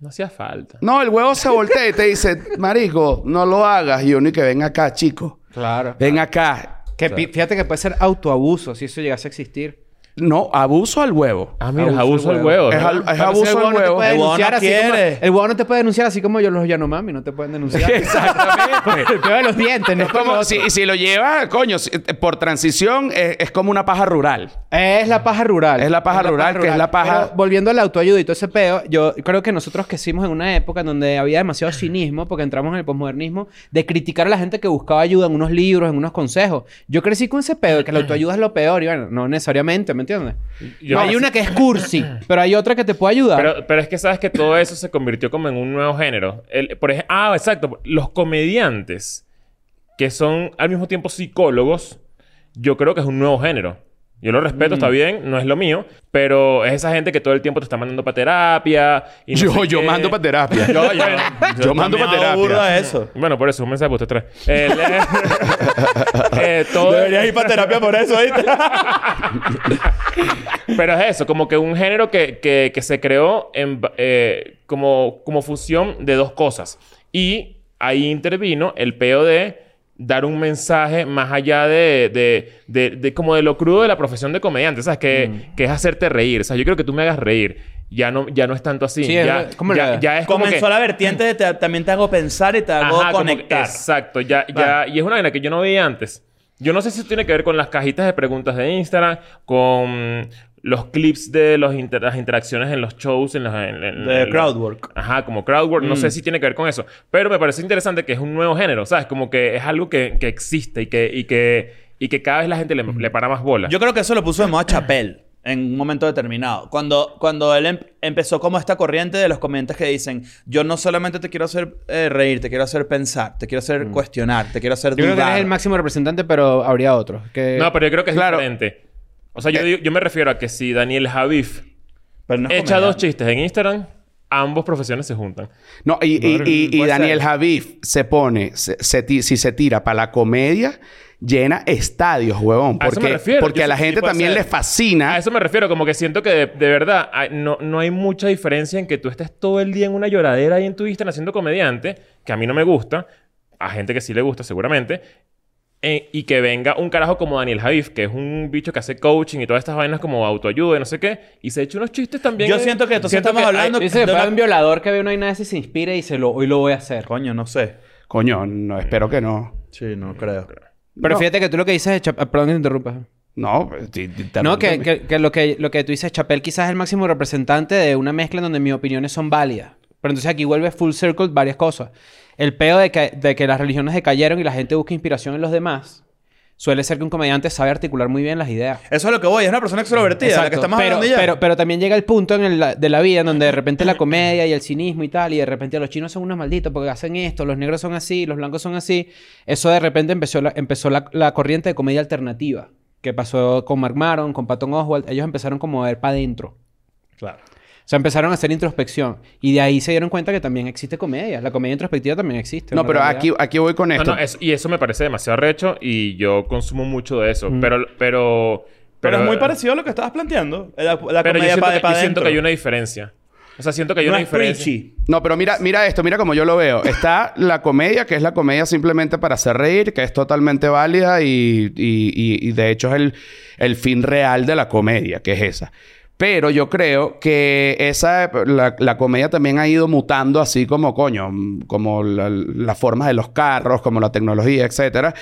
No hacía falta. No, el huevo se voltea y te dice, marico, no lo hagas. Y uno y que ven acá, chico. Claro. Ven acá. Que fíjate que puede ser autoabuso si eso llegase a existir. No, abuso al huevo. Ah, mira, abuso al huevo. Es ¿no? al- es Pero abuso al huevo no te huevo. puede El huevo denunciar no así como- quiere. El huevo no te puede denunciar así como yo los Yanomami no te pueden denunciar. Exactamente. el peor de los dientes, ¿no? es como si, si lo lleva, coño, si- por transición, es, es como una paja rural. Es la paja rural. Es la paja rural, que es la paja- Pero volviendo al autoayuda y todo ese peo, yo creo que nosotros crecimos en una época en donde había demasiado cinismo, porque entramos en el posmodernismo, de criticar a la gente que buscaba ayuda en unos libros, en unos consejos. Yo crecí con ese pedo, de que la autoayuda es lo peor, y bueno, no necesariamente, ¿me entiendes? Yo- hay una que es cursi, pero hay otra que te puede ayudar. Pero, pero es que sabes que todo eso se convirtió como en un nuevo género. El- por ejemplo, ah, exacto. Los comediantes que son al mismo tiempo psicólogos, yo creo que es un nuevo género. Yo lo respeto, está bien, no es lo mío, pero es esa gente que todo el tiempo te está mandando para terapia. Y no Yo, yo qué. mando para terapia. Yo, yo, Yo mando También para terapia. eso. Bueno, por eso, un mensaje para usted tres. Eh, eh, todo- Deberías ir para terapia por eso, ¿viste? Pero es eso, como que un género que, que- que se creó en, eh, como, como fusión de dos cosas. Y ahí intervino el peo de dar un mensaje más allá de, de, de- de como de lo crudo de la profesión de comediante, ¿sabes? Que, Mm. que es hacerte reír. O sea, yo quiero que tú me hagas reír. Ya no, ya no es tanto así. Sí, es- ya, ¿cómo ya, le- ya es como Comenzó que... la vertiente de te- también te hago pensar y te hago Ajá, conectar. exacto. Ya, ya, y es una vaina que yo no veía antes. Yo no sé si tiene que ver con las cajitas de preguntas de Instagram, con los clips de los inter- las interacciones en los shows, en los... en- en- De en- crowdwork. Ajá, como crowdwork. No sé si tiene que ver con eso. Pero me parece interesante que es un nuevo género, ¿sabes? Como que es algo que, que existe y que, y, que, y que cada vez la gente le, le para más bola. Yo creo que eso lo puso de moda Chapel. en un momento determinado. Cuando, cuando él em- empezó como esta corriente de los comediantes que dicen, yo no solamente te quiero hacer eh, reír, te quiero hacer pensar, te quiero hacer cuestionar, te quiero hacer Yo creo que dudar. eres el máximo representante, pero habría otros. Que... No, pero yo creo que es Claro. diferente. O sea, yo, digo- yo me refiero a que si Daniel Javif Pero no es echa dos chistes en Instagram, ambos profesiones se juntan. No, y, y- y- y Puede Daniel. Javif se pone, se, se ti- si se tira para la comedia, llena estadios, huevón. A eso me Porque, refiero. porque Yo a la gente también ser. le fascina. A eso me refiero, como que siento que de, de verdad hay- no, no hay mucha diferencia en que tú estés todo el día en una lloradera ahí en tu Instagram haciendo comediante, que a mí no me gusta, a gente que sí le gusta seguramente, eh, y que venga un carajo como Daniel Javif, que es un bicho que hace coaching y todas estas vainas como autoayuda y no sé qué, y se echa unos chistes también. Yo siento que entonces siento estamos que hay- hablando- Dice que de una- un violador que ve una vaina y se inspira y dice, lo, hoy lo voy a hacer. Coño, no sé. Coño, no, espero que no. Sí, no creo. Pero No. fíjate que tú lo que dices... ah, Perdón que te interrumpa. No, No, que, que, que lo que lo que tú dices, Chapel quizás es el máximo representante de una mezcla en donde mis opiniones son válidas. Pero entonces aquí vuelve full circle varias cosas. El peo de que, de que las religiones decayeron y la gente busca inspiración en los demás suele ser que un comediante sabe articular muy bien las ideas. Eso es lo que voy. Es una persona extrovertida, la que Exacto. estamos pero, hablando ya. Pero, pero también llega el punto en el- de la vida en donde de repente la comedia y el cinismo y tal, y de repente los chinos son unos malditos porque hacen esto, los negros son así, los blancos son así. Eso de repente empezó la, empezó la, la corriente de comedia alternativa, que pasó con Mark Maron, con Patton Oswalt. Ellos empezaron como a ver para adentro. Claro. O sea, empezaron a hacer introspección. Y de ahí se dieron cuenta que también existe comedia. La comedia introspectiva también existe. No, pero realidad. aquí, aquí voy con No, esto. no, es- y eso me parece demasiado recho y yo consumo mucho de eso. Pero, pero, Pero, es muy parecido a lo que estabas planteando. La, la Pero yo comedia siento, para que, yo siento que hay una diferencia. O sea, siento que hay no una es diferencia. preachy. No, pero mira, mira esto, mira como yo lo veo. Está la comedia, que es la comedia simplemente para hacer reír, que es totalmente válida y, y- y- y de hecho es el, el fin real de la comedia, que es esa. Pero yo creo que esa, la, comedia también ha ido mutando así como, coño, como la, la forma de los carros, como la tecnología, etcétera.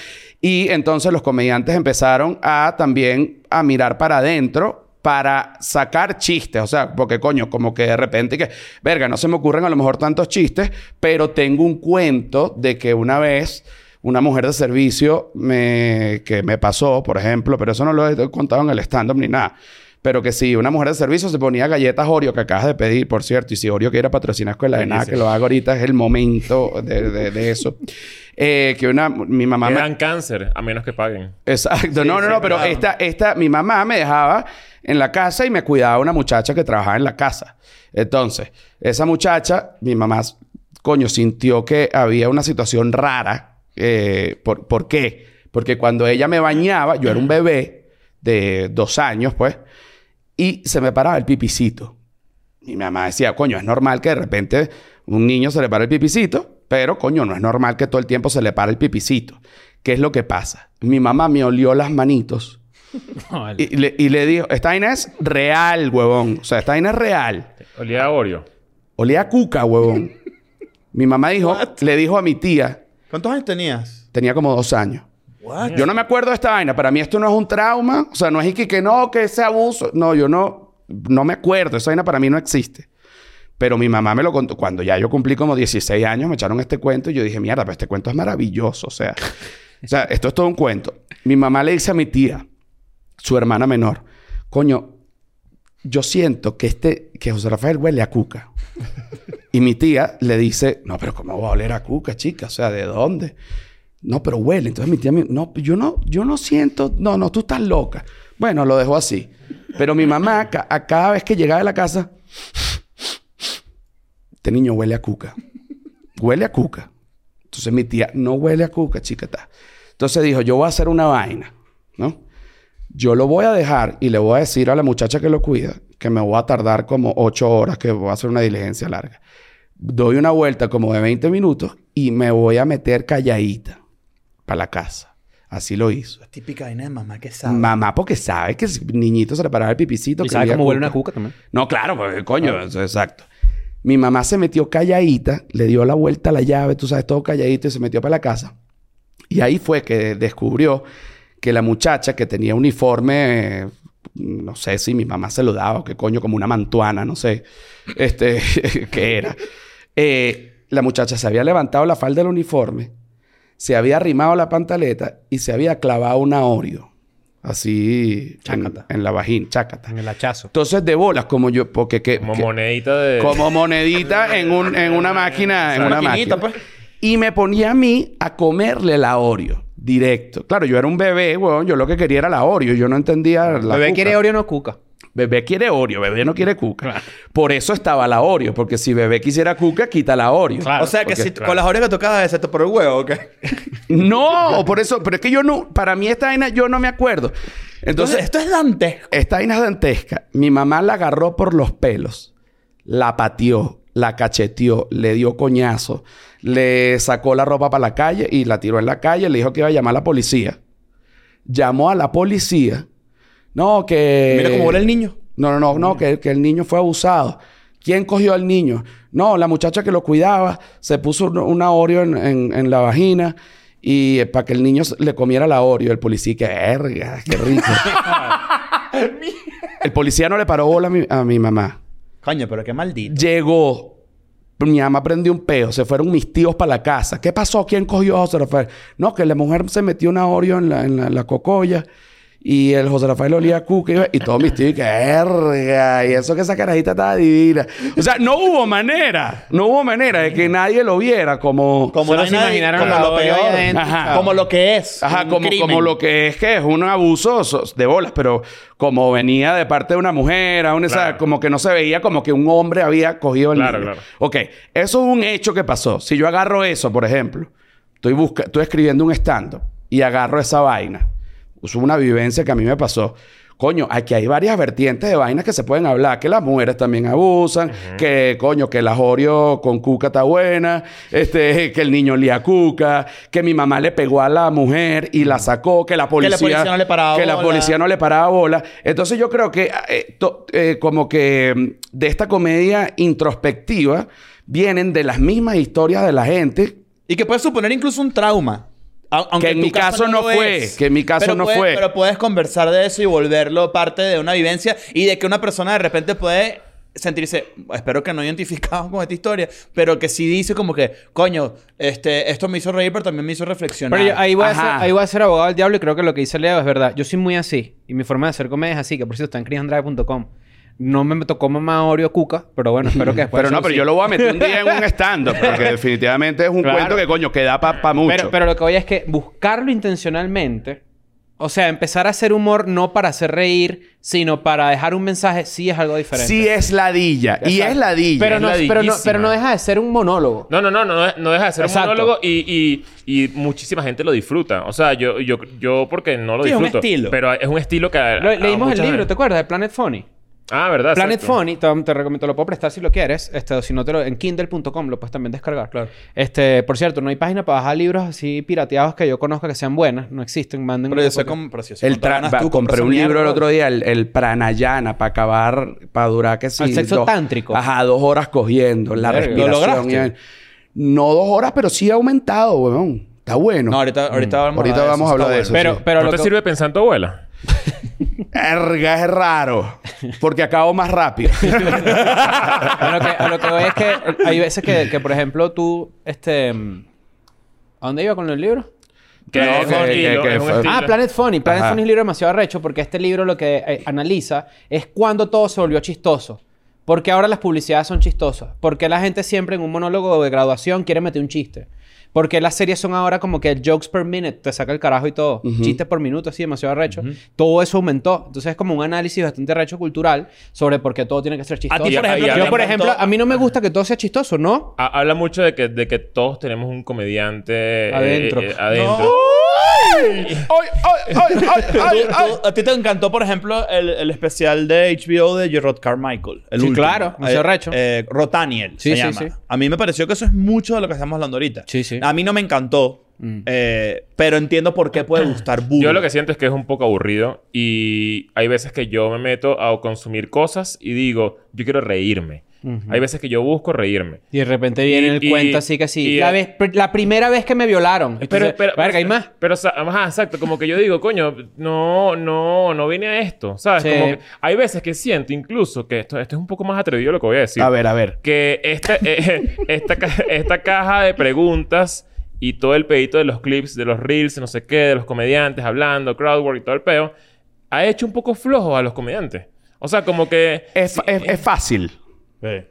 Y entonces los comediantes empezaron a también a mirar para adentro para sacar chistes. O sea, porque coño, como que de repente que, verga, no se me ocurren a lo mejor tantos chistes, pero tengo un cuento de que una vez una mujer de servicio me, que me pasó, por ejemplo, pero eso no lo he contado en el stand-up ni nada. Pero que sí, una mujer de servicio se ponía galletas Oreo que acabas de pedir, por cierto. Y si Oreo quiere patrocinar Escuela de Nada, que lo haga ahorita, es el momento de, de- de eso. Eh, que una... Mi mamá Que me... dan cáncer, a menos que paguen. Exacto. no, no, sí, no, pero claro. esta, esta, mi mamá me dejaba en la casa y me cuidaba una muchacha que trabajaba en la casa. Entonces, esa muchacha, mi mamá, coño, sintió que había una situación rara. Eh, ¿por, ¿Por qué? Porque cuando ella me bañaba, yo era un bebé de dos años, pues, y se me paraba el pipicito. Y mi mamá decía, coño, es normal que de repente un niño se le pare el pipicito, pero coño, no es normal que todo el tiempo se le pare el pipicito. ¿Qué es lo que pasa? Mi mamá me olió las manitos y, le, y le dijo, esta vaina es real, huevón. O sea, esta vaina es real. Olía a Oreo. Olía a cuca, huevón. Mi mamá dijo, le dijo a mi tía, ¿Cuántos años tenías? tenía como dos años. Yo no me acuerdo de esta vaina. Para mí esto no es un trauma. O sea, no es que, que no, que ese abuso. No, yo no, no me acuerdo. Esa vaina para mí no existe. Pero mi mamá me lo contó. Cuando ya yo cumplí como 16 años, me echaron este cuento y yo dije, mierda, pero este cuento es maravilloso. O sea, o sea, esto es todo un cuento. Mi mamá le dice a mi tía, su hermana menor, coño, yo siento que este, que José Rafael huele a cuca. Y mi tía le dice, no, pero ¿cómo va a oler a cuca, chica? O sea, ¿de dónde? No, pero huele. Entonces mi tía me no, yo no, yo no siento, no, no, tú estás loca. Bueno, lo dejó así. Pero mi mamá, a cada vez que llegaba de la casa, este niño huele a cuca. Huele a cuca. Entonces mi tía, no huele a cuca, chica. ta". Entonces dijo, yo voy a hacer una vaina, ¿no? Yo lo voy a dejar y le voy a decir a la muchacha que lo cuida que me voy a tardar como ocho horas, que voy a hacer una diligencia larga. Doy una vuelta como de 20 minutos y me voy a meter calladita para la casa. Así lo hizo. Es típica vaina de mamá que sabe. Mamá, porque sabe que el niñito se le paraba el pipicito. Y que sabe cómo huele una cuca también. no, claro, pues coño, eso, exacto. Mi mamá se metió calladita, le dio la vuelta a la llave, tú sabes, todo calladito y se metió para la casa. Y ahí fue que descubrió que la muchacha que tenía uniforme, eh, no sé si mi mamá se lo daba o qué coño, como una mantuana, no sé, este, qué era. Eh, la muchacha se había levantado la falda del uniforme, se había arrimado la pantaleta y se había clavado una Oreo Así en, Chácata. en la vagina, chácata. En el hachazo. Entonces de bolas, como yo, porque que, Como que- monedita de... como monedita en, un, en una máquina, en una máquina. pues. Y me ponía a mí a comerle la Oreo directo. Claro, yo era un bebé, weón. Yo lo que quería era la Oreo. Yo no entendía la Bebé cuca. quiere Oreo no cuca. Bebé quiere Oreo, bebé no quiere cuca. Por eso estaba la Oreo, porque si bebé quisiera cuca, quita la Oreo. o sea, que Porque- si con las orejas que tocabas, excepto por el huevo, ¿ok? No, por eso, pero es que yo no, para mí esta vaina yo no me acuerdo. Entonces, Entonces, esto es Dante. esta vaina es dantesca. Mi mamá la agarró por los pelos, la pateó, la cacheteó, le dio coñazo, le sacó la ropa para la calle y la tiró en la calle, le dijo que iba a llamar a la policía. Llamó a la policía. No, que... Mira cómo huele el niño. No, no, no, no, que, que el niño fue abusado. ¿Quién cogió al niño? No, la muchacha que lo cuidaba se puso un- una Oreo en, en- en la vagina y eh, para que el niño le comiera la Oreo. El policía, que verga, qué rico. el policía no le paró bola a mi, a mi mamá. Coño, pero qué maldito. Llegó. Mi mamá prendió un peo. Se fueron mis tíos para la casa. ¿Qué pasó? ¿Quién cogió a José Rafael? No, que la mujer se metió una Oreo en la, en la, en la cocolla. Y el José Rafael olía a cuca. Y, y todos mis tíos, y que verga. Y eso que esa carajita estaba divina. O sea, no hubo manera. No hubo manera de que nadie lo viera como... Como la se imaginaron como lo peor. adentro. Ajá. Como lo que es. Ajá, un como, crimen. como lo que es que es un abuso so- de bolas, pero como venía de parte de una mujer, aún esa- Claro. como que no se veía como que un hombre había cogido el Claro, niño. claro. Ok, eso es un hecho que pasó. Si yo agarro eso, por ejemplo, estoy, busca estoy escribiendo un stand-up y agarro esa vaina, es una vivencia que a mí me pasó. Coño, aquí hay varias vertientes de vainas que se pueden hablar. Que las mujeres también abusan. Que, coño, que la Oreo con cuca está buena. Este, que el niño lía cuca. Que mi mamá le pegó a la mujer y la sacó. Que la policía... policía no le paraba Que la bola. policía no le paraba bola. Entonces yo creo que eh, to- eh, como que mm, de esta comedia introspectiva vienen de las mismas historias de la gente Y que puedes suponer incluso un trauma. Aunque Que en mi caso no fue, es. que en mi caso Pero no puedes- fue. Pero puedes conversar de eso y volverlo parte de una vivencia y de que una persona de repente puede sentirse, espero que no identificado con esta historia, pero que sí dice como que, coño, este, esto me hizo reír, pero también me hizo reflexionar. Pero yo- ahí, voy a ser, Ajá. ahí voy a ser abogado del diablo y creo que lo que dice Leo es verdad. Yo soy muy así. Y mi forma de hacer comedia es así, que por cierto está en chrisandrade.com. No me tocó mamá Oreo Cuca, pero bueno, espero que después... Pero no, pero sí. yo lo voy a meter un día en un stand-up. Porque definitivamente es un Claro. cuento que, coño, que da para mucho. Pero, pero lo que voy es que buscarlo intencionalmente, o sea, empezar a hacer humor no para hacer reír, sino para dejar un mensaje, sí es algo diferente. sí es ladilla. Y Exacto. es ladilla. Pero es no, pero, no, pero no deja de ser un monólogo. No, no, no, no, no deja de ser Exacto. un monólogo y, y, y muchísima gente lo disfruta. O sea, yo, yo, yo porque no lo Sí, es un disfruto. estilo. Pero es un estilo que... a- Lo- a leímos el libro, gente- ¿te acuerdas? De Planet Funny. Ah, ¿verdad? Planet Exacto. Funny, te, te recomiendo, te lo puedo prestar si lo quieres. Este, si no te lo, en kindle.com lo puedes también descargar. Claro. Este, por cierto, no hay página para bajar libros así pirateados que yo conozca que sean buenas. No existen, manden. Pero yo sé cómo... El cuánto tra- ganas va- tú, compré un libro el otro día, el, el Pranayana, para acabar, para durar que sí. ¿El sexo dos- tántrico? Ajá, dos horas cogiendo, la Verga. respiración. ¿Lo lograste? y- No dos horas, pero sí ha aumentado, weón. Está bueno. No, ahorita, ahorita vamos Ahorita a hablar de vamos a hablar de eso. Pero, sí. pero ¿No lo te que- sirve pensar en tu abuela? Erga, es raro. Porque acabo más rápido. a lo que, a lo que voy es que hay veces que, que, por ejemplo, tú, este... mm, ¿A dónde iba con el libro? Que No, que- que- que. Ah, Planet Funny. Planet Ajá. Funny es un libro demasiado arrecho porque este libro lo que eh, analiza es cuando todo se volvió chistoso. Porque ahora las publicidades son chistosas. Porque la gente siempre en un monólogo de graduación quiere meter un chiste. Porque las series son ahora como que jokes per minute, te saca el carajo y todo. Chistes por minuto, así, demasiado arrecho. Todo eso aumentó. Entonces es como un análisis bastante arrecho cultural sobre por qué todo tiene que ser chistoso. ti, por ejemplo, yo, por ejemplo, a mí no me gusta que todo sea chistoso, ¿no? Ha- Habla mucho de que, de que todos tenemos un comediante eh, Adentro. eh, adentro. ¡Ay! ¡Ay, ay, ay, ay, ay, Tú- ay! tú- a ti te encantó, por ejemplo, el, el especial de HBO de Gerard Carmichael. El Sí, último. claro, demasiado Eh, recho. eh, Rotaniel Sí, se sí, llama. sí. A mí me pareció que eso es mucho de lo que estamos hablando ahorita. Sí, sí. A mí no me encantó, eh, pero entiendo por qué puede gustar burda. Yo lo que siento es que es un poco aburrido y hay veces que yo me meto a consumir cosas y digo, yo quiero reírme. Hay veces que yo busco reírme. Y de repente viene Y- el y- cuento así que sí. La, vez, pr- la primera vez que me violaron. Entonces, verga, hay más. Pero, ajá, exacto. Como que yo digo, coño, no, no, no vine a esto. ¿Sabes? Sí. Como que hay veces que siento incluso que esto, esto es un poco más atrevido lo que voy a decir. A ver, a ver. Que esta, eh, esta, ca- esta caja de preguntas y todo el pedito de los clips, de los reels, no sé qué, de los comediantes hablando, crowdwork y todo el peo, ha hecho un poco flojo a los comediantes. O sea, como que... Es, fa- es- es fácil.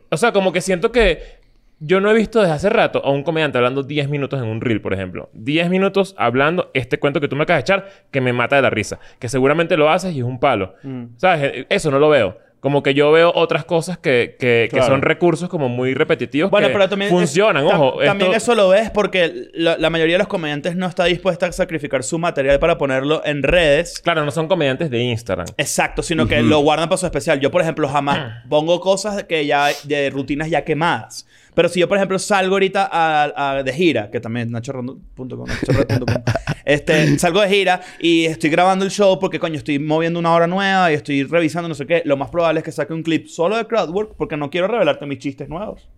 O sea, como que siento que yo no he visto desde hace rato a un comediante hablando 10 minutos en un reel, por ejemplo. 10 minutos hablando este cuento que tú me acabas de echar que me mata de la risa. Que seguramente lo haces y es un palo. ¿Sabes? Eso no lo veo. Como que yo veo otras cosas que, que, son recursos como muy repetitivos Bueno, que pero también... funcionan. es- Ojo, También esto- eso lo ves porque la, la mayoría de los comediantes no está dispuesta a sacrificar su material para ponerlo en redes. Claro, no son comediantes de Instagram. Exacto, sino que lo guardan para su especial. Yo, por ejemplo, jamás pongo cosas que ya de rutinas ya quemadas. Pero si yo, por ejemplo, salgo ahorita a, a- de gira, que también nachorrondo.com, nachorrondo.com, este, salgo de gira y estoy grabando el show porque, coño, estoy moviendo una hora nueva y estoy revisando no sé qué, lo más probable es que saque un clip solo de crowdwork porque no quiero revelarte mis chistes nuevos.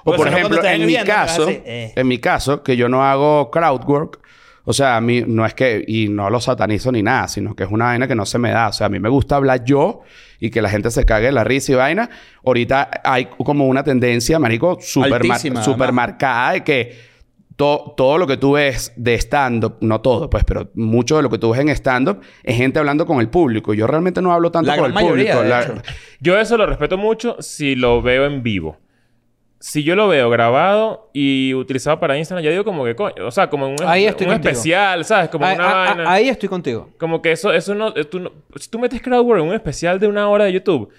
O Porque por no, cuando ejemplo, en mi viendo, caso, así, eh. en mi caso, que yo no hago crowdwork, o sea, a mí no es que, y no lo satanizo ni nada, sino que es una vaina que no se me da. O sea, a mí me gusta hablar yo y que la gente se cague la risa y vaina. Ahorita hay como una tendencia, marico, súper mar- marcada de que to- todo lo que tú ves de stand-up, no todo, pues, pero mucho de lo que tú ves en stand-up es gente hablando con el público. Yo realmente no hablo tanto La con el mayoría, público. La-. Yo eso lo respeto mucho si lo veo en vivo. Si yo lo veo grabado y utilizado para Instagram, yo digo como que coño. O sea, como un, Ahí estoy un especial, ¿sabes? Como Ahí- una a- a- vaina. ahí estoy contigo. Como que eso, eso no, eh, tú no- Si tú metes crowdwork en un especial de una hora de YouTube,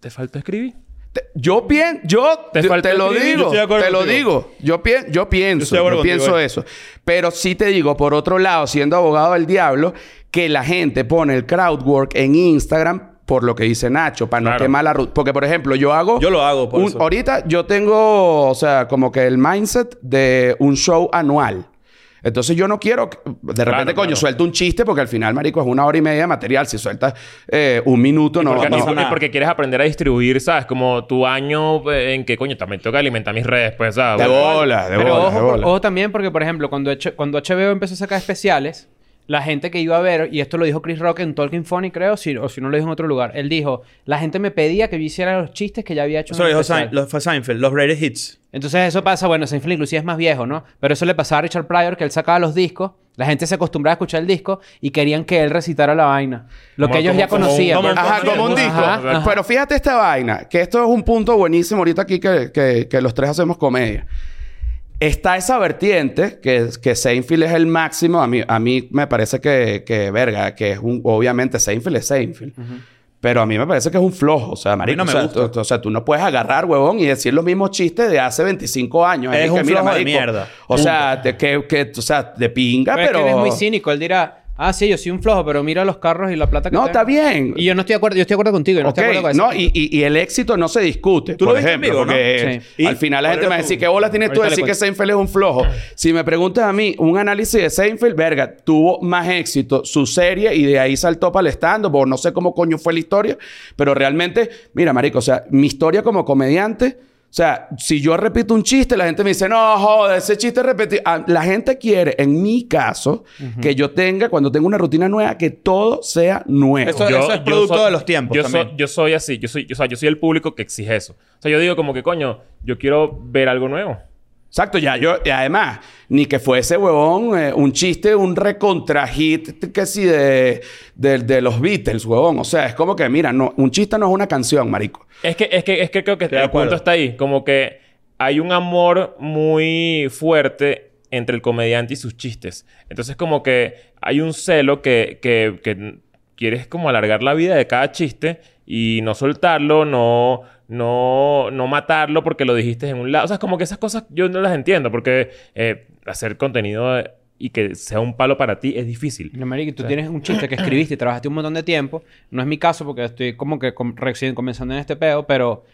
¿te falta escribir? Te- Yo pienso, yo Te te, falta te lo escribir. Yo digo, te lo digo. Yo, pien- yo pienso, yo contigo, pienso eh. eso. Pero sí te digo, por otro lado, siendo abogado del diablo, que la gente pone el crowdwork en Instagram por lo que dice Nacho, para no Claro. quemar la ruta. Porque, por ejemplo, yo hago... Yo lo hago por un- eso. Ahorita yo tengo, o sea, como que el mindset de un show anual. Entonces yo no quiero... que- De repente, coño, claro. suelto un chiste porque al final, marico, es una hora y media de material. Si sueltas eh, un minuto, no... porque, no- y porque- nada. porque quieres aprender a distribuir, ¿sabes? Como tu año eh, en que, coño, también tengo que alimentar mis redes, pues, ¿sabes? De bola, de Pero bola, ojo, de por- bola. ojo también porque, por ejemplo, cuando, H- cuando HBO empezó a sacar especiales, la gente que iba a ver, y esto lo dijo Chris Rock en Talking Funny, creo, si- o si no lo dijo en otro lugar, él dijo, la gente me pedía que yo hiciera los chistes que ya había hecho Eso en lo dijo especial. Sein- lo- fue Seinfeld, los greatest hits. Entonces eso pasa, bueno, Seinfeld inclusive es más viejo, ¿no? Pero eso le pasaba a Richard Pryor, que él sacaba los discos, la gente se acostumbraba a escuchar el disco y querían que él recitara la vaina. Lo Como- que ellos como- ya conocían. como Ajá, como un disco. Ajá, ajá. Pero fíjate esta vaina, que esto es un punto buenísimo ahorita aquí que, que- que los tres hacemos comedia. Está esa vertiente, que, que Seinfeld es el máximo. A mí, a mí me parece que, que, verga, que es un... Obviamente Seinfeld es Seinfeld. Pero a mí me parece que es un flojo. O sea, marico, no me o, sea, gusta. tú, o sea, tú no puedes agarrar, huevón, y decir los mismos chistes de hace 25 años. Es que, un flojo de mierda. O sea, de, que, que, o sea, de pinga, Pero es pero... que él es muy cínico. Él dirá, ah, sí, yo soy un flojo, pero mira los carros y la plata que No, tengo". está bien. Y yo no estoy de acuerdo. Yo estoy de acuerdo contigo. Yo no estoy de acuerdo con no, eso. y, y- y el éxito no se discute. Tú lo por viste en ejemplo, vivo, ¿no? porque Sí. al ¿Y final la cuál gente me va a tu- decir, ¿qué bola tienes tú de decir que cuento. Seinfeld es un flojo? Si me preguntas a mí, un análisis de Seinfeld, verga, tuvo más éxito su serie y de ahí saltó para el stand-up, o no sé cómo coño fue la historia, pero realmente, mira, marico, o sea, mi historia como comediante... O sea, si yo repito un chiste, la gente me dice, no, joder, ese chiste repetido. Ah, La gente quiere, en mi caso, que yo tenga, cuando tengo una rutina nueva, que todo sea nuevo. Eso- eso es producto soy- de los tiempos Yo también. soy, yo soy así. Yo soy, o sea, yo soy el público que exige eso. O sea, yo digo como que, coño, yo quiero ver algo nuevo. Exacto, ya yo, y además, ni que fuese, huevón, eh, un chiste, un recontra hit que sí de, de, de los Beatles, huevón. O sea, es como que, mira, no, un chiste no es una canción, marico. Es que, es que, es que creo que Estoy el punto está ahí. Como que hay un amor muy fuerte entre el comediante y sus chistes. Entonces, como que hay un celo que, que, que quieres como alargar la vida de cada chiste y no soltarlo, no, no, no matarlo porque lo dijiste en un lado. O sea, es como que esas cosas yo no las entiendo porque eh, hacer contenido eh, y que sea un palo para ti es difícil. No, marico, tú tienes un chiste que escribiste y trabajaste un montón de tiempo. No es mi caso porque estoy como que recién comenzando en este peo, pero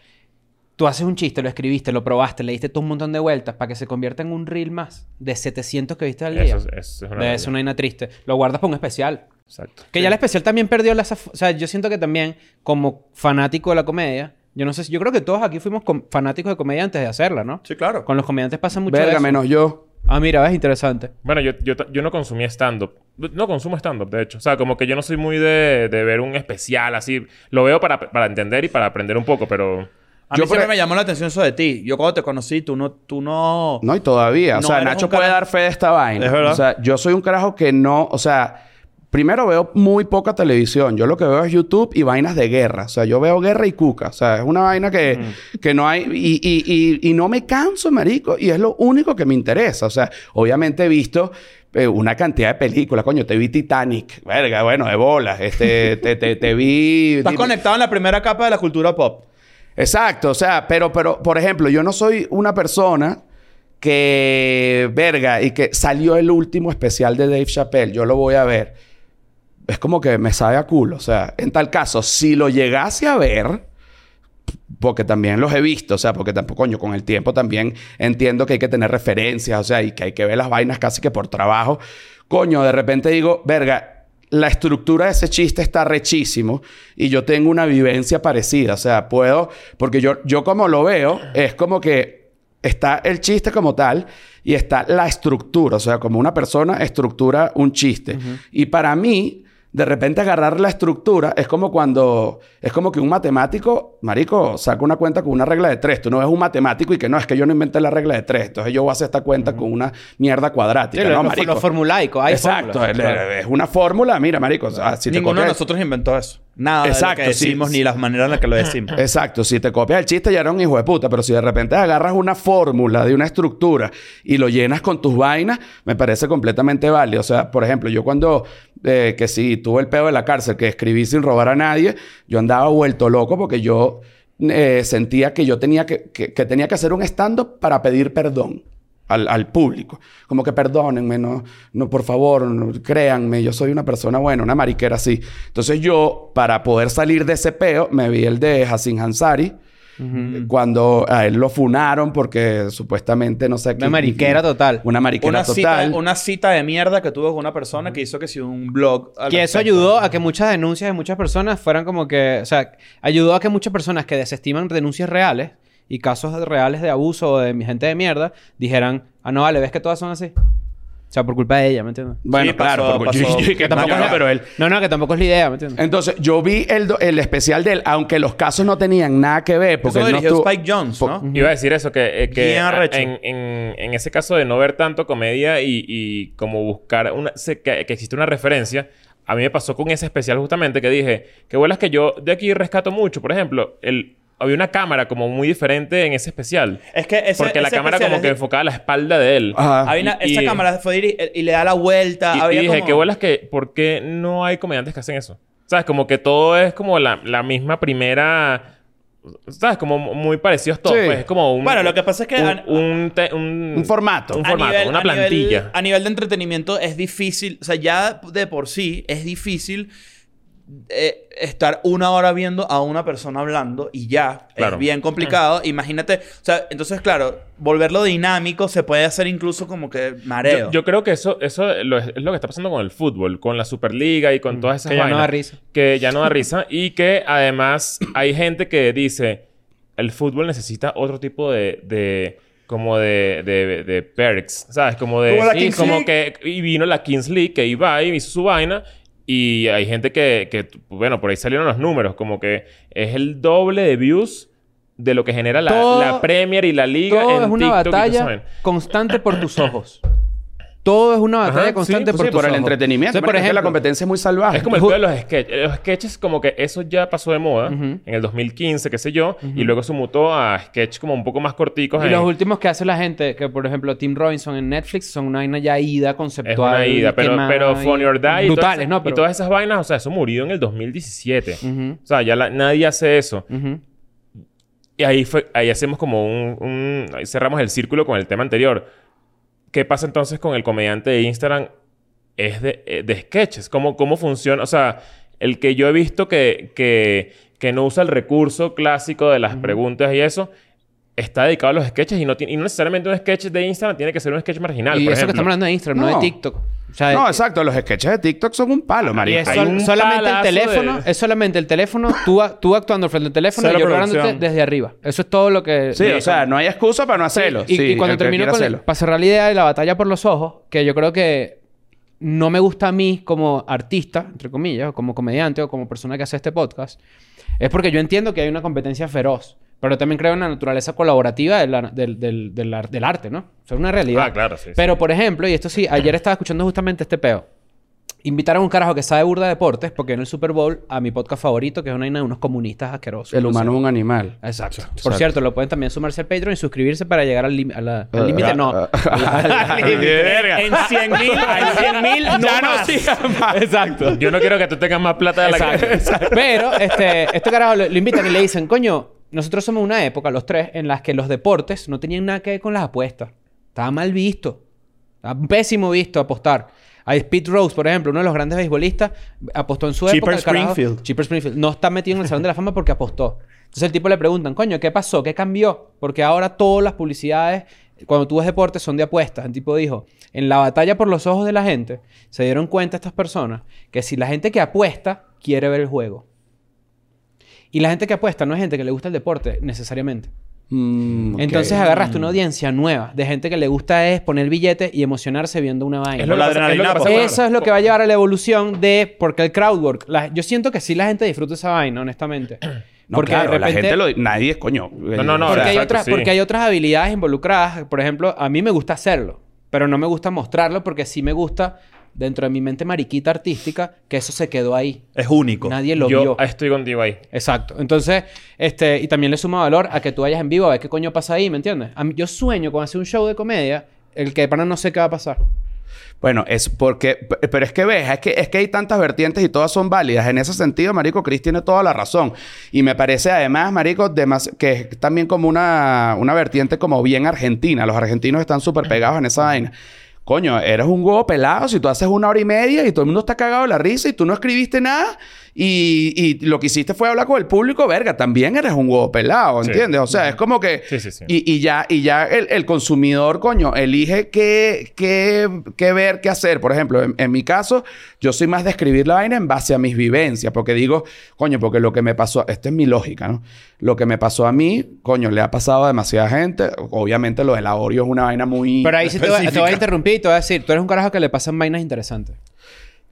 tú haces un chiste, lo escribiste, lo probaste, le diste todo un montón de vueltas para que se convierta en un reel más de 700 que viste al día. Eso es, eso es una vaina triste. Lo guardas para un especial. Exacto. Que ya el especial también perdió las... af- O sea, yo siento que también, como fanático de la comedia, yo no sé si... Yo creo que todos aquí fuimos fanáticos de comedia antes de hacerla, ¿no? Sí, claro. Con los comediantes pasa mucho Verga, eso. menos yo. Ah, mira, ves, interesante. Bueno, yo, yo, yo no consumía stand-up. No consumo stand-up, de hecho. O sea, como que yo no soy muy de, de ver un especial así. Lo veo para, para entender y para aprender un poco, pero... A Yo mí siempre por- me llamó la atención eso de ti. Yo cuando te conocí, tú no... Tú no... No, y todavía. O sea, Nacho puede dar fe de esta vaina. Es verdad. O sea, yo soy un carajo que no... O sea, Primero veo muy poca televisión. Yo lo que veo es YouTube y vainas de guerra. O sea, yo veo guerra y cuca. O sea, es una vaina que, que no hay... Y, y, y, y no me canso, marico. Y es lo único que me interesa. O sea, obviamente he visto eh, una cantidad de películas. Coño, te vi Titanic. Verga, bueno, de bolas. Este, te, te, te vi... Estás conectado en la primera capa de la cultura pop. Exacto, o sea, pero, pero, por ejemplo, yo no soy una persona que, verga, y que salió el último especial de Dave Chappelle, yo lo voy a ver. Es como que me sabe a culo, o sea, en tal caso, si lo llegase a ver, porque también los he visto, o sea, porque tampoco, coño, con el tiempo también entiendo que hay que tener referencias, o sea, y que hay que ver las vainas casi que por trabajo. Coño, de repente digo, verga, la estructura de ese chiste está rechísimo y yo tengo una vivencia parecida, o sea, puedo, porque yo, yo como lo veo, es como que está el chiste como tal y está la estructura, o sea, como una persona estructura un chiste. Y para mí, de repente agarrar la estructura es como cuando, es como que un matemático, marico, saca una cuenta con una regla de tres. Tú no ves un matemático y que no, es que yo no inventé la regla de tres. Entonces yo voy a hacer esta cuenta con una mierda cuadrática. Sí, no, lo, marico. lo formulaico. Hay Exacto, fórmulas, es, claro. es una fórmula, mira, marico. si te Ninguno de copias- nosotros inventó eso. Nada Exacto, de lo que sí. decimos ni las maneras en las que lo decimos. Exacto, si te copias el chiste ya era un hijo de puta, pero si de repente agarras una fórmula de una estructura y lo llenas con tus vainas, me parece completamente válido. O sea, por ejemplo, yo cuando, que si tuve el pedo de la cárcel, que escribí sin robar a nadie, yo andaba vuelto loco porque yo eh, sentía que yo tenía que, que, que tenía que hacer un stand-up para pedir perdón. Al, al público. Como que perdónenme, no, no, por favor, no, créanme, yo soy una persona buena, una mariquera así. Entonces yo, para poder salir de ese peo, me vi el de Hassan Hansari. Cuando a él lo funaron porque supuestamente, no sé... Una mariquera total. Una mariquera Una cita, total. una cita de mierda que tuvo con una persona que hizo que si un blog. Que eso ayudó a que muchas denuncias de muchas personas fueran como que... O sea, ayudó a que muchas personas que desestiman denuncias reales y casos reales de abuso o de mi gente de mierda dijeran... Ah, no, vale, ¿ves que todas son así? O sea, por culpa de ella, ¿me entiendes? Bueno, Sí, claro, pasó- porque pasó. yo- yo- que tampoco es la- pero él... No, no, que tampoco es la idea, ¿me entiendes? Entonces, yo vi el, do- el especial de él, aunque los casos no tenían nada que ver. Porque Eso él no dirigió estuvo- Spike Jones, ¿no? Iba a decir eso, que, eh, que en, en- en ese caso de no ver tanto comedia y, y como buscar una, se- que, que existe una referencia, a mí me pasó con ese especial justamente que dije, que vuelas que yo de aquí rescato mucho. Por ejemplo, el, había una cámara como muy diferente en ese especial. Es que ese, porque la ese cámara especial como es que de- enfocaba la espalda de él. Ajá. Había una- Y- esa y- cámara fue diri- y le da la vuelta. Y, y había dije, como- qué bolas que... ¿Por qué no hay comediantes que hacen eso? ¿Sabes? Como que todo es como la, la misma primera... ¿Sabes? Como muy parecidos todos. Sí. Pues es como un... Bueno, lo que pasa es que Un, a- un, te- un- Un formato. Un formato, nivel- una a nivel- plantilla. a nivel de entretenimiento es difícil, o sea, ya de por sí es difícil eh, estar una hora viendo a una persona hablando y ya Claro. es bien complicado. Imagínate, o sea, entonces claro, volverlo dinámico se puede hacer incluso como que mareo. Yo, yo creo que eso, eso lo es, es lo que está pasando con el fútbol, con la Superliga y con todas esas que ya no vainas. da risa. Que ya no da risa. y que además hay gente que dice, el fútbol necesita otro tipo de... de como de, de, de perks, ¿sabes? Como de... Como la sí, Kings como League. que... Y vino la Kings League, que iba y hizo su vaina. Y hay gente que, que... Bueno, por ahí salieron los números. Como que es el doble de views de lo que genera la, Todo- la Premier y la Liga Todo en es una TikTok batalla constante por tus ojos. Todo es una batalla Ajá, constante sí, por Sí, tus por el ojos. entretenimiento. Entonces, por es que la ejemplo, competencia es muy salvaje. Es como el pedo de los sketches. Los sketches como que eso ya pasó de moda en el 2015, qué sé yo. Y luego se mutó a sketches como un poco más corticos. Y en- los últimos que hace la gente, que por ejemplo Tim Robinson en Netflix, son una vaina ya ida es conceptual. una ida. Pero, pero y- Funny or Die y todas, Brutales, esas, ¿no? y Pero... todas esas vainas, o sea, eso murió en el 2017. Ujú, O sea, ya la- nadie hace eso. Y ahí, fue, ahí hacemos como un, un- Ahí cerramos el círculo con el tema anterior. ¿Qué pasa entonces con el comediante de Instagram? Es de, eh, de sketches. ¿Cómo, ¿Cómo funciona? O sea, el que yo he visto que, que, que no usa el recurso clásico de las preguntas y eso... Está dedicado a los sketches y no, tiene, y no necesariamente un sketch de Instagram tiene que ser un sketch marginal. Y por eso que estamos hablando de Instagram, no, No. de TikTok. O sea, No, exacto. Los sketches de TikTok son un palo, marico. es sol- solamente el teléfono, de- es solamente el teléfono, tú, tú actuando frente al teléfono Cero y yo grabándote producción. desde arriba. Eso es todo lo que... Sí, o sea, no hay excusa para no hacerlo. Y, Sí, y cuando el termino con... hacerlo. Para cerrar la idea de la batalla por los ojos, que yo creo que no me gusta a mí como artista, entre comillas, o como comediante o como persona que hace este podcast, es porque yo entiendo que hay una competencia feroz. Pero también creo en la naturaleza colaborativa del, del, del, del ar- del arte, ¿no? O sea, es una realidad. Ah, claro, sí, sí. Pero, por ejemplo, y esto sí, ayer estaba escuchando justamente este peo. invitaron a un carajo que sabe burda de deportes, porque en el Super Bowl, a mi podcast favorito, que es una de unos comunistas asquerosos. El No humano es un animal. Exacto. Por cierto, lo pueden también sumarse al Patreon y suscribirse para llegar al al límite. no. Al- al límite. Verga. En 100 mil, en 100 mil, no Ya no más. sigan más. Exacto. Yo no quiero que tú tengas más plata de la que... Exacto. Pero este, este carajo lo, lo invitan y le dicen, coño, nosotros somos una época, los tres, en las que los deportes no tenían nada que ver con las apuestas. Estaba mal visto. Estaba pésimo visto apostar. Hay Pete Rose, por ejemplo, uno de los grandes beisbolistas, apostó en su Chipper época. carajo- Springfield. Chipper Springfield. No está metido en el Salón de la Fama porque apostó. Entonces el tipo le preguntan, coño, ¿qué pasó? ¿Qué cambió? Porque ahora todas las publicidades, cuando tú ves deportes, son de apuestas. El tipo dijo, en la batalla por los ojos de la gente, se dieron cuenta estas personas que si la gente que apuesta quiere ver el juego. Y la gente que apuesta no es gente que le gusta el deporte necesariamente. Mm, ok. Entonces agarraste una audiencia nueva de gente que le gusta es poner billetes y emocionarse viendo una vaina. Es lo La pasa- es lo que adrenalina, pasa pues. con- Eso es lo que va a llevar a la evolución de... Porque el crowdwork... la- yo siento que sí la gente disfruta esa vaina, honestamente. No, porque claro, de repente... la gente lo... Nadie es coño. No, no, no, porque, hay exacto, otras, sí. porque hay otras habilidades involucradas. Por ejemplo, a mí me gusta hacerlo. Pero no me gusta mostrarlo porque sí me gusta, dentro de mi mente mariquita artística, que eso se quedó ahí. Es único. Nadie lo Yo vio. estoy contigo ahí. Exacto. Entonces, este, y también le suma valor a que tú vayas en vivo a ver qué coño pasa ahí, ¿me entiendes? Mí- yo sueño con hacer un show de comedia, el que de pana no sé qué va a pasar. Bueno, es porque... Pero es que ves, es que, es que hay tantas vertientes y todas son válidas. En ese sentido, Marico, Chris tiene toda la razón. Y me parece además, Marico, demas- que es también como una, una vertiente como bien argentina. Los argentinos están súper pegados en esa vaina. Coño, eres un huevo pelado si tú haces una hora y media y todo el mundo está cagado de la risa y tú no escribiste nada y, y lo que hiciste fue hablar con el público, verga, también eres un huevo pelado, Sí. ¿entiendes? O sea, es como que... Sí, sí, sí. Y, y ya, y ya el, el consumidor, coño, elige qué, qué, qué ver, qué hacer. Por ejemplo, en, en mi caso, yo soy más de escribir la vaina en base a mis vivencias. Porque digo, coño, porque lo que me pasó... Esta es mi lógica, ¿no? Lo que me pasó a mí, coño, le ha pasado a demasiada gente. Obviamente lo del Oreo es una vaina muy... Pero ahí sí te voy, te voy a interrumpir y te voy a decir, tú eres un carajo que le pasan vainas interesantes.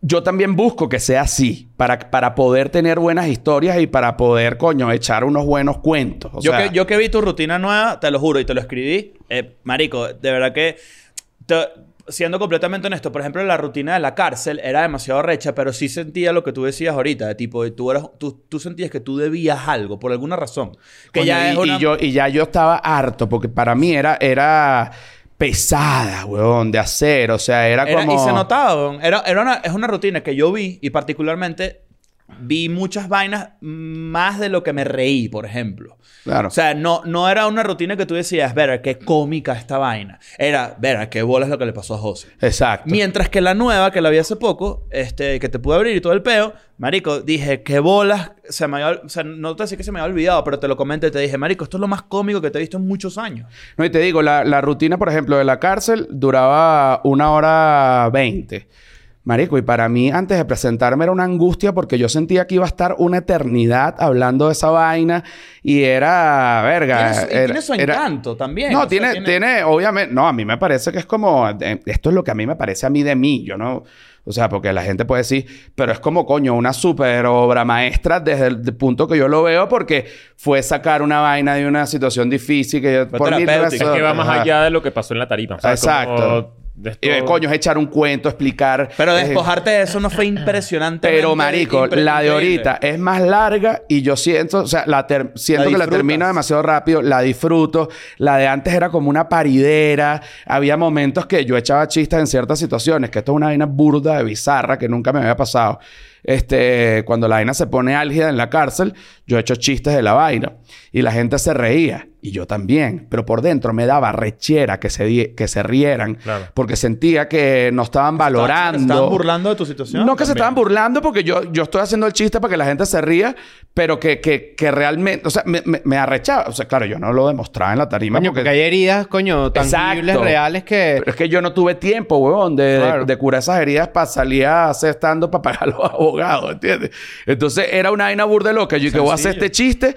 Yo también busco que sea así. Para, para poder tener buenas historias y para poder, coño, echar unos buenos cuentos. O yo, sea, que, yo que vi tu rutina nueva, te lo juro y te lo escribí. eh, marico, de verdad que... te- siendo completamente honesto, por ejemplo, la rutina de la cárcel era demasiado recha, pero sí sentía lo que tú decías ahorita. De tipo, tú, eras, tú, tú sentías que tú debías algo por alguna razón. Que Coño, ya y, una... y yo, y ya yo estaba harto porque para mí era, era pesada, weón, de hacer. O sea, era, Era- como... Y se notaba, weón. Era, era una, es una rutina que yo vi y particularmente vi muchas vainas más de lo que me reí, por ejemplo. Claro. O sea, no, no era una rutina que tú decías, ver, qué cómica esta vaina. Era, ver, qué bola es lo que le pasó a José. Exacto. Mientras que la nueva, que la vi hace poco, este, que te pude abrir y todo el peo, marico, dije, qué bolas, se me había, o sea, no te decía que se me había olvidado, pero te lo comenté y te dije, marico, esto es lo más cómico que te he visto en muchos años. No, y te digo, la, la rutina, por ejemplo, de la cárcel duraba una hora veinte. Marico, y para mí, antes de presentarme, era una angustia porque yo sentía que iba a estar una eternidad hablando de esa vaina y era, verga. Tiene su- era- tiene su era- encanto también. No, o sea, tiene, tiene, obviamente, no, a mí me parece que es como, eh, esto es lo que a mí me parece a mí de mí, yo no, o sea, porque la gente puede decir, pero es como, coño, una super obra maestra desde el de- punto que yo lo veo porque fue sacar una vaina de una situación difícil que yo, por mil terapéutico. Es que va más allá de lo que pasó en la tarima. O sea, Exacto. como de esto- eh, coño, es echar un cuento, explicar. Pero eh, despojarte de eso no fue impresionante. Pero, marico, la de ahorita es más larga y yo siento, o sea, la ter- siento La que la termino demasiado rápido, la disfruto. La de antes era como una paridera. Había momentos que yo echaba chistes en ciertas situaciones, que esto es una vaina burda de bizarra que nunca me había pasado. Este, cuando la vaina se pone álgida en la cárcel, yo he hecho chistes de la vaina y la gente se reía y yo también, pero por dentro me daba rechera que se, di- que se rieran Claro. porque sentía que no estaban valorando. ¿Se estaban burlando de tu situación? No que se estaban burlando porque yo, yo estoy haciendo el chiste para que la gente se ría, pero que, que, que realmente, o sea, me, me, me arrechaba. O sea, claro, yo no lo demostraba en la tarima Coño, porque... porque hay heridas, coño, tangibles, Exacto. reales que... Pero es que yo no tuve tiempo, huevón, de, de- Claro. de curar esas heridas para salir a hacer estando para pagar a los abogados, ¿entiendes? Entonces era una vaina burda loca. Yo que voy a hacer este chiste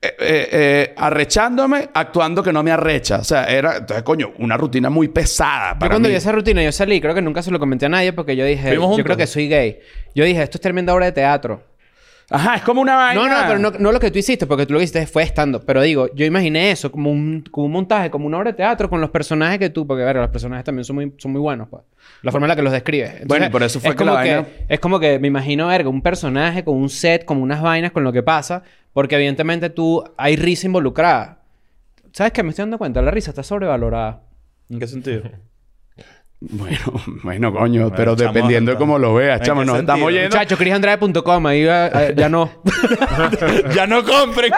eh, eh, eh, arrechándome, actuando que no me arrecha. O sea, era, entonces, coño, una rutina muy pesada Yo para cuando mí. vi esa rutina, yo salí, creo que nunca se lo comenté a nadie porque yo dije, yo juntos. creo que soy gay. Yo dije, esto es tremenda obra de teatro. Ajá, es como una vaina. No, no, pero no, no lo que tú hiciste, porque tú lo que hiciste fue estando. Pero digo, yo imaginé eso como un, como un montaje, como una obra de teatro con los personajes que tú, porque ver, los personajes también son muy, son muy buenos, pues. La forma en la que los describes. Entonces, Bueno, por eso fue es que como la vaina- Es como que me imagino, verga, un personaje con un set, con unas vainas, con lo que pasa, porque evidentemente tú hay risa involucrada. ¿Sabes qué? Me estoy dando cuenta, la risa está sobrevalorada. ¿En qué sentido? Bueno, bueno, coño, pero chamo, dependiendo de cómo lo veas, ¿En chamo, nos sentido? estamos yendo. Muchacho, chrisandrade.com, ahí va- eh, ya no. ya no compren.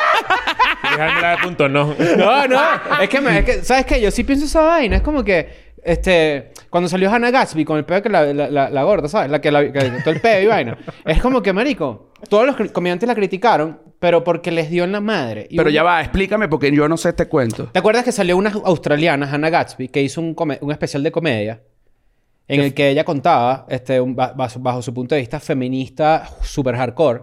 punto no. No, no. Es que, me- es que, ¿sabes qué? Yo sí pienso esa vaina. Es como que, este, cuando salió Hannah Gatsby con el pedo que la, la, la- la gorda, ¿sabes? La que, la, que todo el pedo y vaina. Es como que, marico, todos los comediantes la criticaron, pero porque les dio en la madre. Y Pero un- ya va, explícame porque yo no sé este cuento. ¿Te acuerdas que salió una australiana, Hannah Gatsby, que hizo un, come- un especial de comedia? En el que ella contaba, este, un- bajo, bajo su punto de vista feminista, super hardcore,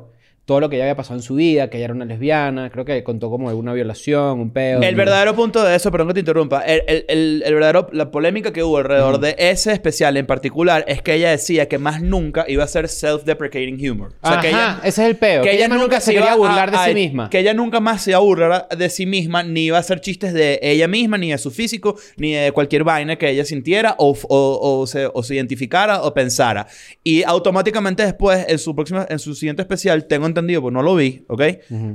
todo lo que ella había pasado en su vida, que ella era una lesbiana, creo que contó como alguna violación, un pedo. El verdadero punto de eso, perdón que te interrumpa, el, el- el- el verdadero, la polémica que hubo alrededor de ese especial en particular es que ella decía que más nunca iba a ser self-deprecating humor. O sea, que Ajá, ella, ese es el peo. Que, ella, nunca se iba quería a- burlar de a- sí misma. Que ella nunca más se iba a burlar de sí misma, ni iba a hacer chistes de ella misma, ni de su físico, ni de cualquier vaina que ella sintiera o, o- o se, o se identificara o pensara. Y automáticamente después, en su próxima, en su siguiente especial, tengo entendido, pues no lo vi, ¿ok?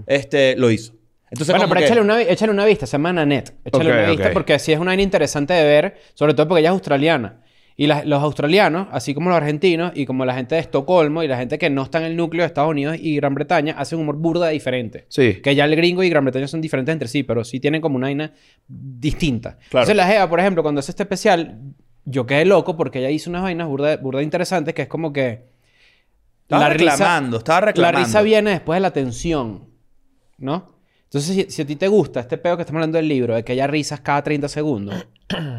Este, lo hizo. Entonces, bueno, pero que- échale una, échale una vista. Se llama Nanette. Échale una vista porque sí es una vaina interesante de ver. Sobre todo porque ella es australiana. Y la- los australianos, así como los argentinos y como la gente de Estocolmo y la gente que no está en el núcleo de Estados Unidos y Gran Bretaña, hacen humor burda diferente. Sí. Que ya el gringo y Gran Bretaña son diferentes entre sí, pero sí tienen como una vaina distinta. Claro. Entonces la Jeva, por ejemplo, cuando hace este especial, yo quedé loco porque ella hizo unas vainas burda, burda interesantes que es como que... Estaba reclamando, estaba reclamando. La risa viene después de la tensión, ¿no? Entonces, si, si a ti te gusta este pedo que estamos hablando del libro, de que haya risas cada 30 segundos,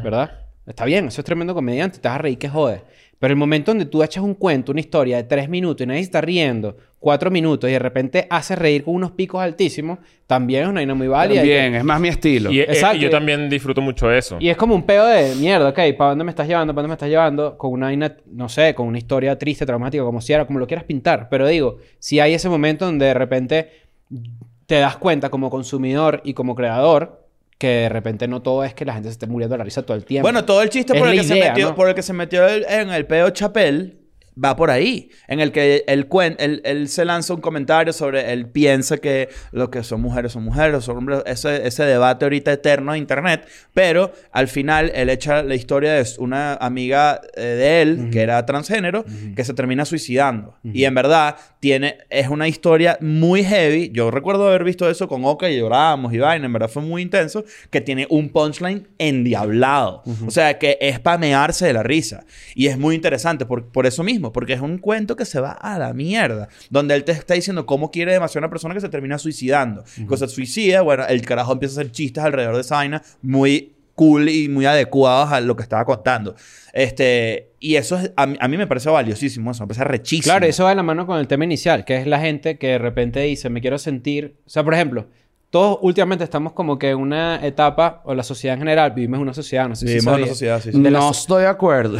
¿verdad? Está bien, eso es tremendo comediante, te vas a reír que jode. Pero el momento donde tú echas un cuento, una historia de 3 minutos y nadie está riendo, 4 minutos y de repente haces reír con unos picos altísimos, también es una vaina muy válida. que- Bien, es más mi estilo. Y, eh, Exacto. y yo también disfruto mucho eso. y es como un pedo de mierda, ok, ¿para dónde me estás llevando? ¿Para dónde me estás llevando? Con una vaina, no sé, con una historia triste, traumática, como si era, como lo quieras pintar. Pero digo, si hay ese momento donde de repente te das cuenta como consumidor y como creador que de repente no todo es que la gente se esté muriendo de la risa todo el tiempo. Bueno, todo el chiste Es por el, la que se metió, ¿no? por el que se metió el- en el peo Chapel va por ahí. En el que él, él, él se lanza un comentario sobre él piensa que lo que son mujeres son mujeres, son hombres. Ese, ese debate ahorita eterno de internet. Pero al final él echa la historia de una amiga eh, de él, que era transgénero, que se termina suicidando. Y en verdad tiene, es una historia muy heavy. Yo recuerdo haber visto eso con Oka y llorábamos y vaina. En verdad fue muy intenso. Que tiene un punchline endiablado. O sea, que es pamearse de la risa. Y es muy interesante por, por eso mismo. Porque es un cuento que se va a la mierda. Donde él te está diciendo cómo quiere demasiado una persona que se termina suicidando. Cuando se suicida, bueno, el carajo empieza a hacer chistes alrededor de esa vaina muy cool y muy adecuados a lo que estaba contando. Este, y eso es, a, mí, a mí me parece valiosísimo, eso me parece rechísimo. Claro, eso va de la mano con el tema inicial, que es la gente que de repente dice, me quiero sentir... O sea, por ejemplo, todos últimamente estamos como que en una etapa, o la sociedad en general, vivimos en una sociedad, no sé si Vivimos en una sociedad, sí, sí. donde la no so- estoy de acuerdo.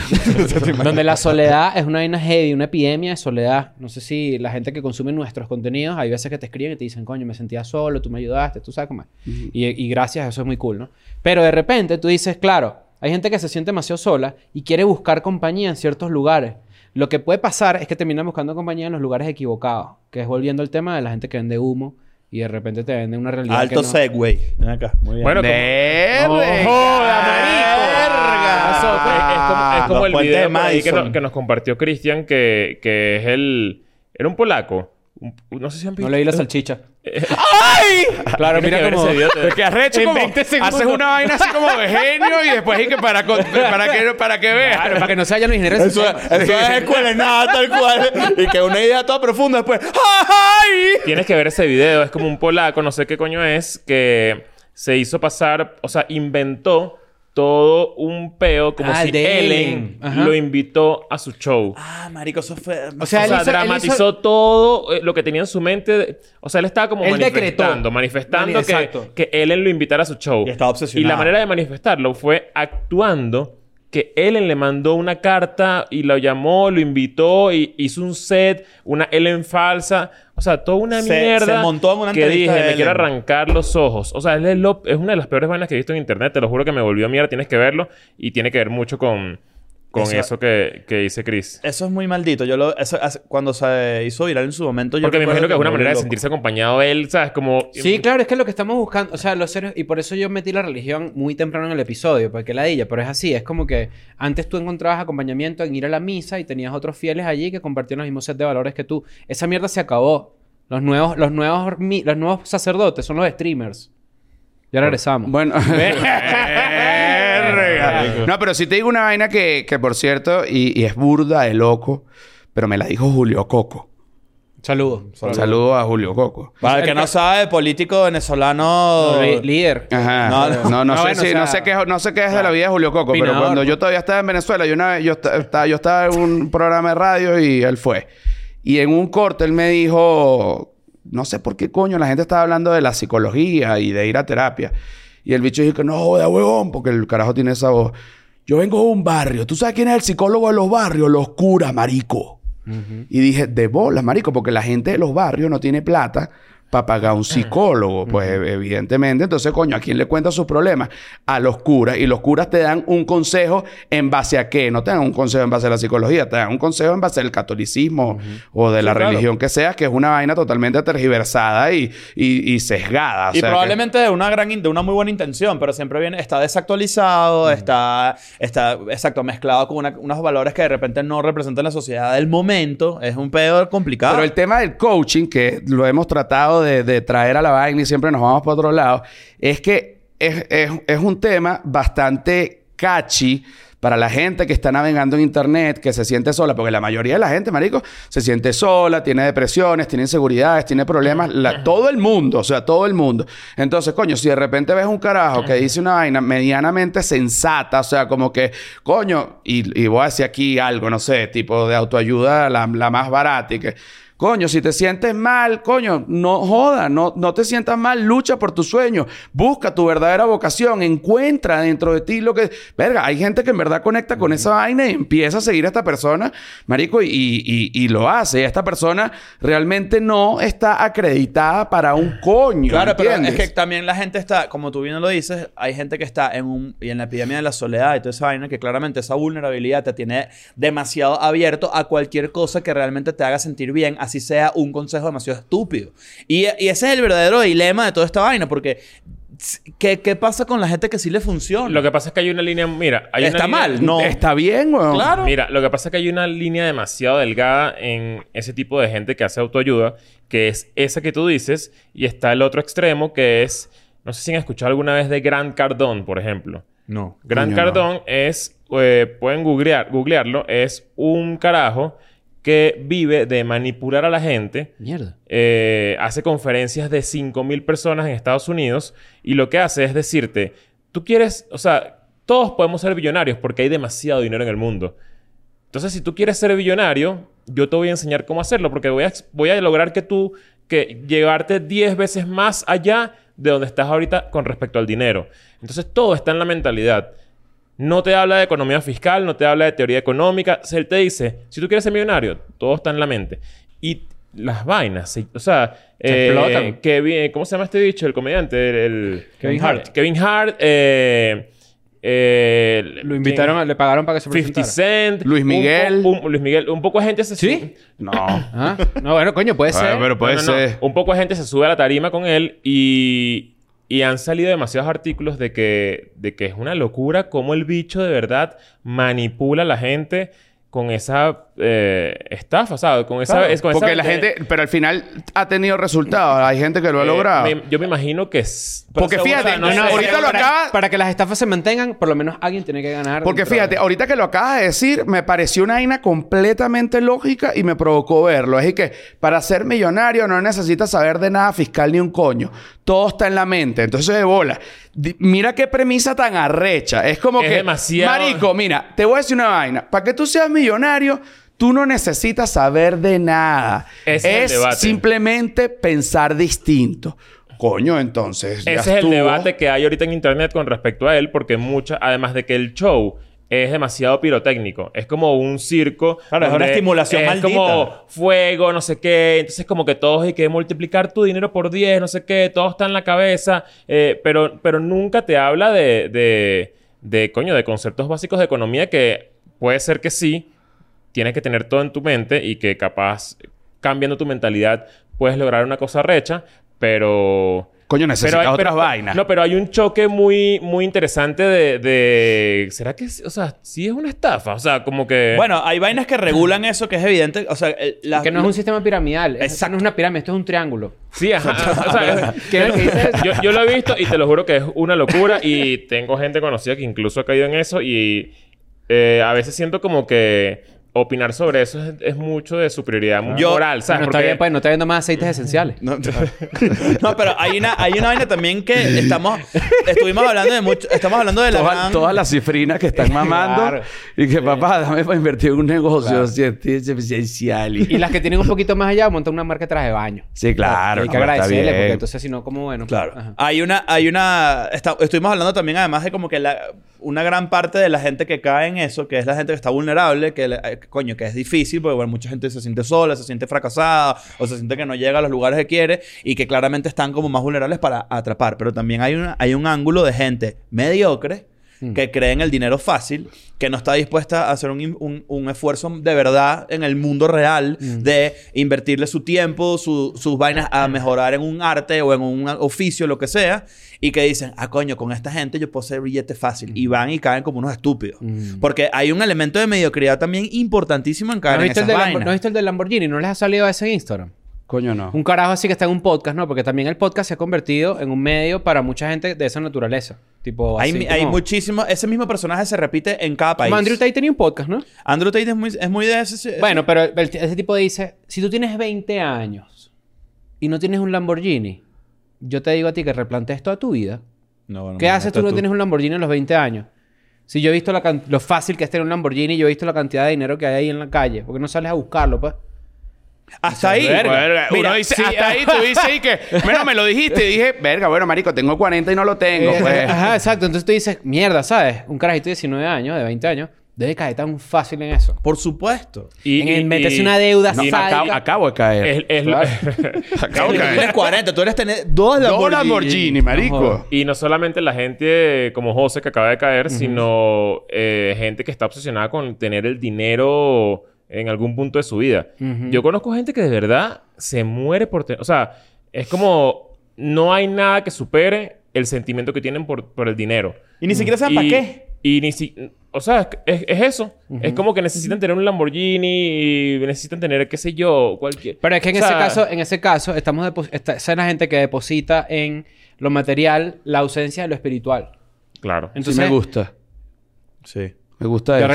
donde la soledad es una vaina heavy, una epidemia de soledad. No sé si la gente que consume nuestros contenidos, hay veces que te escriben y te dicen, coño, me sentía solo, tú me ayudaste, tú sabes cómo es. y, y gracias, eso es muy cool, ¿no? Pero de repente tú dices, claro, hay gente que se siente demasiado sola y quiere buscar compañía en ciertos lugares. Lo que puede pasar es que terminan buscando compañía en los lugares equivocados, que es volviendo al tema de la gente que vende humo y de repente te vende una realidad Alto que no... segue. Ven acá. Muy bien. Bueno, como- ¡Verga! ¡No joda, marico! ¡Verga! Es, es como, es como el video que, no- que nos compartió Cristian, que, que es el... Era un polaco. Un- no sé si han visto. No leí la salchicha. ¡Ay! Claro, mira video, te- Es que arrecho En como 20 segundos. haces una vaina así como de genio y después y que para, con- para que para que veas. Claro, para que no se vayan los ingenieros. Eso, eso es escuela nada, tal cual. Y que una idea toda profunda después. ¡Ay! Tienes que ver ese video. Es como un polaco, no sé qué coño es, que se hizo pasar... O sea, inventó todo un peo como Ah, si de Ellen lo invitó a su show. Ah, marico, eso fue... O sea, O sea, él hizo- él dramatizó hizo- todo eh, lo que tenía en su mente. de- O sea, él estaba como Él decretó. manifestando, manifestando Mani- que, que Ellen lo invitara a su show. Y estaba obsesionado. Y la manera de manifestarlo fue actuando que Ellen le mandó una carta y lo llamó, lo invitó y hizo un set, una Ellen falsa. O sea, toda una Se- mierda se montó en una que dije, de me quiero Ellen". arrancar los ojos. O sea, es, lo- es una de las peores vainas que he visto en internet. Te lo juro que me volvió mierda. Tienes que verlo. Y tiene que ver mucho con, con Eso- eso, que, que dice Chris. Eso es muy maldito. Yo lo, eso- cuando se hizo viral en su momento, yo Porque me imagino que es una manera de sentirse acompañado él, ¿sabes? Como... Sí, claro, es que lo que estamos buscando, o sea, los seres, y por eso yo metí la religión muy temprano en el episodio, porque la ella, pero es así, es como que antes tú encontrabas acompañamiento en ir a la misa y tenías otros fieles allí que compartían los mismos set de valores que tú. Esa mierda se acabó. Los nuevos, los nuevos, los nuevos sacerdotes son los streamers. Ya regresamos. Bueno. Verga. no, pero si te digo una vaina que, que por cierto, y, y es burda de loco, pero me la dijo Julio Coco. Saludos. Un saludo a Julio Coco. Para el que no sabe, político venezolano... Líder. Ajá. No, No, no. no, sé bueno, si- o sea- no sé qué, no sé qué es de la vida de Julio Coco, pero cuando yo todavía estaba en Venezuela, yo una vez, yo, esta- estaba, yo estaba en un programa de radio y él fue. Y en un corte él me dijo, no sé por qué coño la gente estaba hablando de la psicología y de ir a terapia. Y el bicho dijo que no, joda, huevón, porque el carajo tiene esa voz. Yo vengo de un barrio. ¿Tú sabes quién es el psicólogo de los barrios? Los curas, marico. Y dije, de bolas, marico, porque la gente de los barrios no tiene plata para pagar un psicólogo. Pues evidentemente, entonces, coño, ¿a quién le cuenta sus problemas? A los curas. Y los curas te dan un consejo en base a qué. No te dan un consejo en base a la psicología, te dan un consejo en base al catolicismo o de la claro. religión que sea, que es una vaina totalmente tergiversada y, y, y sesgada. O Y sea, que- probablemente de una gran de una muy buena intención, pero siempre viene, está desactualizado, está, está exacto, mezclado con una- unos valores que de repente no representan la sociedad del momento. Es un pedo complicado. Pero el tema del coaching, que lo hemos tratado de, de traer a la vaina y siempre nos vamos para otro lado, es que es, es- es un tema bastante catchy para la gente que está navegando en internet, que se siente sola, porque la mayoría de la gente, marico, se siente sola, tiene depresiones, tiene inseguridades, tiene problemas, la- todo el mundo, o sea, todo el mundo. Entonces, coño, si de repente ves un carajo que dice una vaina medianamente sensata, o sea, como que, coño, y, y voy a decir aquí algo, no sé, tipo de autoayuda, la, la más barata y que... Coño, si te sientes mal, coño, no jodas, no, no te sientas mal, lucha por tu sueño, busca tu verdadera vocación, encuentra dentro de ti lo que... Verga, hay gente que en verdad conecta con esa vaina y empieza a seguir a esta persona, marico, y, y- y lo hace. Y esta persona realmente no está acreditada para un coño, Claro, pero es que también la gente está, como tú bien lo dices, hay gente que está en un y en la epidemia de la soledad y toda esa vaina que claramente esa vulnerabilidad te tiene demasiado abierto a cualquier cosa que realmente te haga sentir bien, así sea un consejo demasiado estúpido. Y, y ese es el verdadero dilema de toda esta vaina, porque ¿qué, qué pasa con la gente que sí le funciona? Lo que pasa es que hay una línea... Mira, hay Está una línea- mal, no. Está bien, weón. Claro. Mira, lo que pasa es que hay una línea demasiado delgada en ese tipo de gente que hace autoayuda, que es esa que tú dices, y está el otro extremo que es, no sé si han escuchado alguna vez de Grant Cardone, por ejemplo. No. Grant no. Cardone es, eh, pueden googlear, googlearlo, es un carajo que vive de manipular a la gente. Mierda. Eh, hace conferencias de 5.000 personas en Estados Unidos y lo que hace es decirte, tú quieres, o sea, todos podemos ser billonarios porque hay demasiado dinero en el mundo. Entonces, si tú quieres ser billonario, yo te voy a enseñar cómo hacerlo porque voy a, voy a lograr que tú, que llevarte 10 veces más allá de donde estás ahorita con respecto al dinero. Entonces, todo está en la mentalidad. No te habla de economía fiscal, no te habla de teoría económica. O sea, Él te dice, si tú quieres ser millonario, todo está en la mente. Y las vainas, sí, o sea, Se eh, explotan. Kevin- ¿cómo se llama este bicho? El comediante, el... el- Kevin Hart. Kevin Hart, eh, eh, Lo invitaron, a- le pagaron para que se 50 presentara. Cent. Luis un Miguel. po- un- Luis Miguel. Un poco de gente se ¿Sí? sube- No. Ah, no, bueno, coño, puede ser. Bueno, pero puede No, no, no. ser. Un poco de gente se sube a la tarima con él y, y han salido demasiados artículos de que, de que es una locura cómo el bicho de verdad manipula a la gente con esa eh, estafa, ¿sabes? Con esa... Claro, es- con porque esa- la gente, pero al final ha tenido resultados. Hay gente que lo ha eh, logrado. me- yo me imagino que... es- Porque fíjate, seguro- no, no, sé. ahorita lo para, acaba- para que las estafas se mantengan, por lo menos alguien tiene que ganar. Porque fíjate, de- ahorita que lo acabas de decir, me pareció una vaina completamente lógica y me provocó verlo. Es que para ser millonario no necesitas saber de nada fiscal ni un coño. Todo está en la mente. Entonces, de bola. Mira qué premisa tan arrecha. Es como Es que. demasiado- Marico, mira, te voy a decir una vaina. Para que tú seas millonario. Tú no necesitas saber de nada. Ese es el es debate. simplemente pensar distinto. Coño, entonces. ya Ese es el debate que hay ahorita en internet con respecto a él, porque mucha, además de que el show es demasiado pirotécnico. Es como un circo. Claro, es una estimulación es maldita. como fuego, no sé qué. Entonces, como que todos hay que multiplicar tu dinero por 10, no sé qué. Todo está en la cabeza. eh, pero, pero nunca te habla de, de, de, coño, de conceptos básicos de economía que puede ser que sí. Tienes que tener todo en tu mente y que capaz cambiando tu mentalidad puedes lograr una cosa recha, pero... Coño, necesitas hay- otras vainas. No, pero hay un choque muy, muy interesante de, de... ¿Será que... O sea, sí es una estafa? O sea, como que... Bueno, hay vainas que regulan eso que es evidente. O sea, el- la- Que no es un sistema piramidal. Exacto. no es una pirámide, esto es un triángulo. Sí, ajá. o sea, ¿Qué es lo que dices? yo, yo lo he visto y te lo juro que es una locura. Y tengo gente conocida que incluso ha caído en eso. Y eh, a veces siento como que opinar sobre eso es, es mucho de superioridad Yo- moral, ¿sabes? Bueno, está Porque- bien, pues no está viendo más aceites esenciales. No, no, pero hay una, hay una vaina también que estamos... Estuvimos hablando de mucho... Estamos hablando de la Todas, gran- todas las cifrinas que están mamando. Claro. Y que, papá, dame para invertir en un negocio esencial. Y las que tienen un poquito más allá montan una marca de traje de baño. Sí, claro. hay que no, está agradecerle, bien. porque entonces si no, como bueno. Claro. Ajá. Hay una, hay una, está- estuvimos hablando también además de como que la, una gran parte de la gente que cae en eso, que es la gente que está vulnerable, que, le- coño, que es difícil, porque mucha gente se siente sola, se siente fracasada, o se siente que no llega a los lugares que quiere, y que claramente están como más vulnerables para atrapar. Pero también hay, una, hay un ángulo de gente mediocre que cree en el dinero fácil, que no está dispuesta a hacer un, un- un esfuerzo de verdad en el mundo real de invertirle su tiempo, su- sus vainas a mejorar en un arte o en un oficio, lo que sea, y que dicen, ah, coño, con esta gente yo puedo hacer billete fácil. Y van y caen como unos estúpidos. Porque hay un elemento de mediocridad también importantísimo en ¿No caer en esas vainas. ¿No has visto el del Lamborghini? ¿No les ha salido ese Instagram? Coño, no. Un carajo así que está en un podcast, ¿no? Porque también el podcast se ha convertido en un medio para mucha gente de esa naturaleza. Tipo, Hay, así hay como- muchísimo... Ese mismo personaje se repite en cada país. Como Andrew Tate tenía un podcast, ¿no? Andrew Tate es muy, es muy de ese... ese- Bueno, pero el- ese tipo dice, si tú tienes 20 años y no tienes un Lamborghini, yo te digo a ti que replantees toda tu vida. No, bueno, ¿Qué haces tú no tienes un Lamborghini a los 20 años? Si yo he visto la can- lo fácil que es tener un Lamborghini, yo he visto la cantidad de dinero que hay ahí en la calle. ¿Por qué no sales a buscarlo, pues? Hasta ahí. Verga. Mira, Uno dice, sí, hasta ahí tú dices y que, bueno, me lo dijiste y dije, verga, bueno, marico, tengo 40 y no lo tengo, Eh, pues. Ajá, exacto. Entonces tú dices, mierda, ¿sabes? Un carajito de 19 años, de 20 años, debe caer tan fácil en eso. Por supuesto. Y, En y- el meterse y- una deuda No, sádica. acabo, acabo de caer. Es, es Claro. acabo de Tú caer. eres 40, tú eres tener dos Lamborghini. Dos Lamborghini, marico. Y no solamente la gente como José que acaba de caer, sino eh, gente que está obsesionada con tener el dinero en algún punto de su vida. Yo conozco gente que de verdad se muere por tener... O sea, es como... No hay nada que supere el sentimiento que tienen por, por el dinero. Y ni siquiera saben para Y- qué. Y ni si... O sea, es, es eso. Es como que necesitan tener un Lamborghini y necesitan tener, qué sé yo, cualquier... Pero es que en O sea, ese caso, en ese caso, estamos esa es la gente que deposita en lo material la ausencia de lo espiritual. Claro. Entonces, sí me gusta. Sí. Me gusta Ya eso.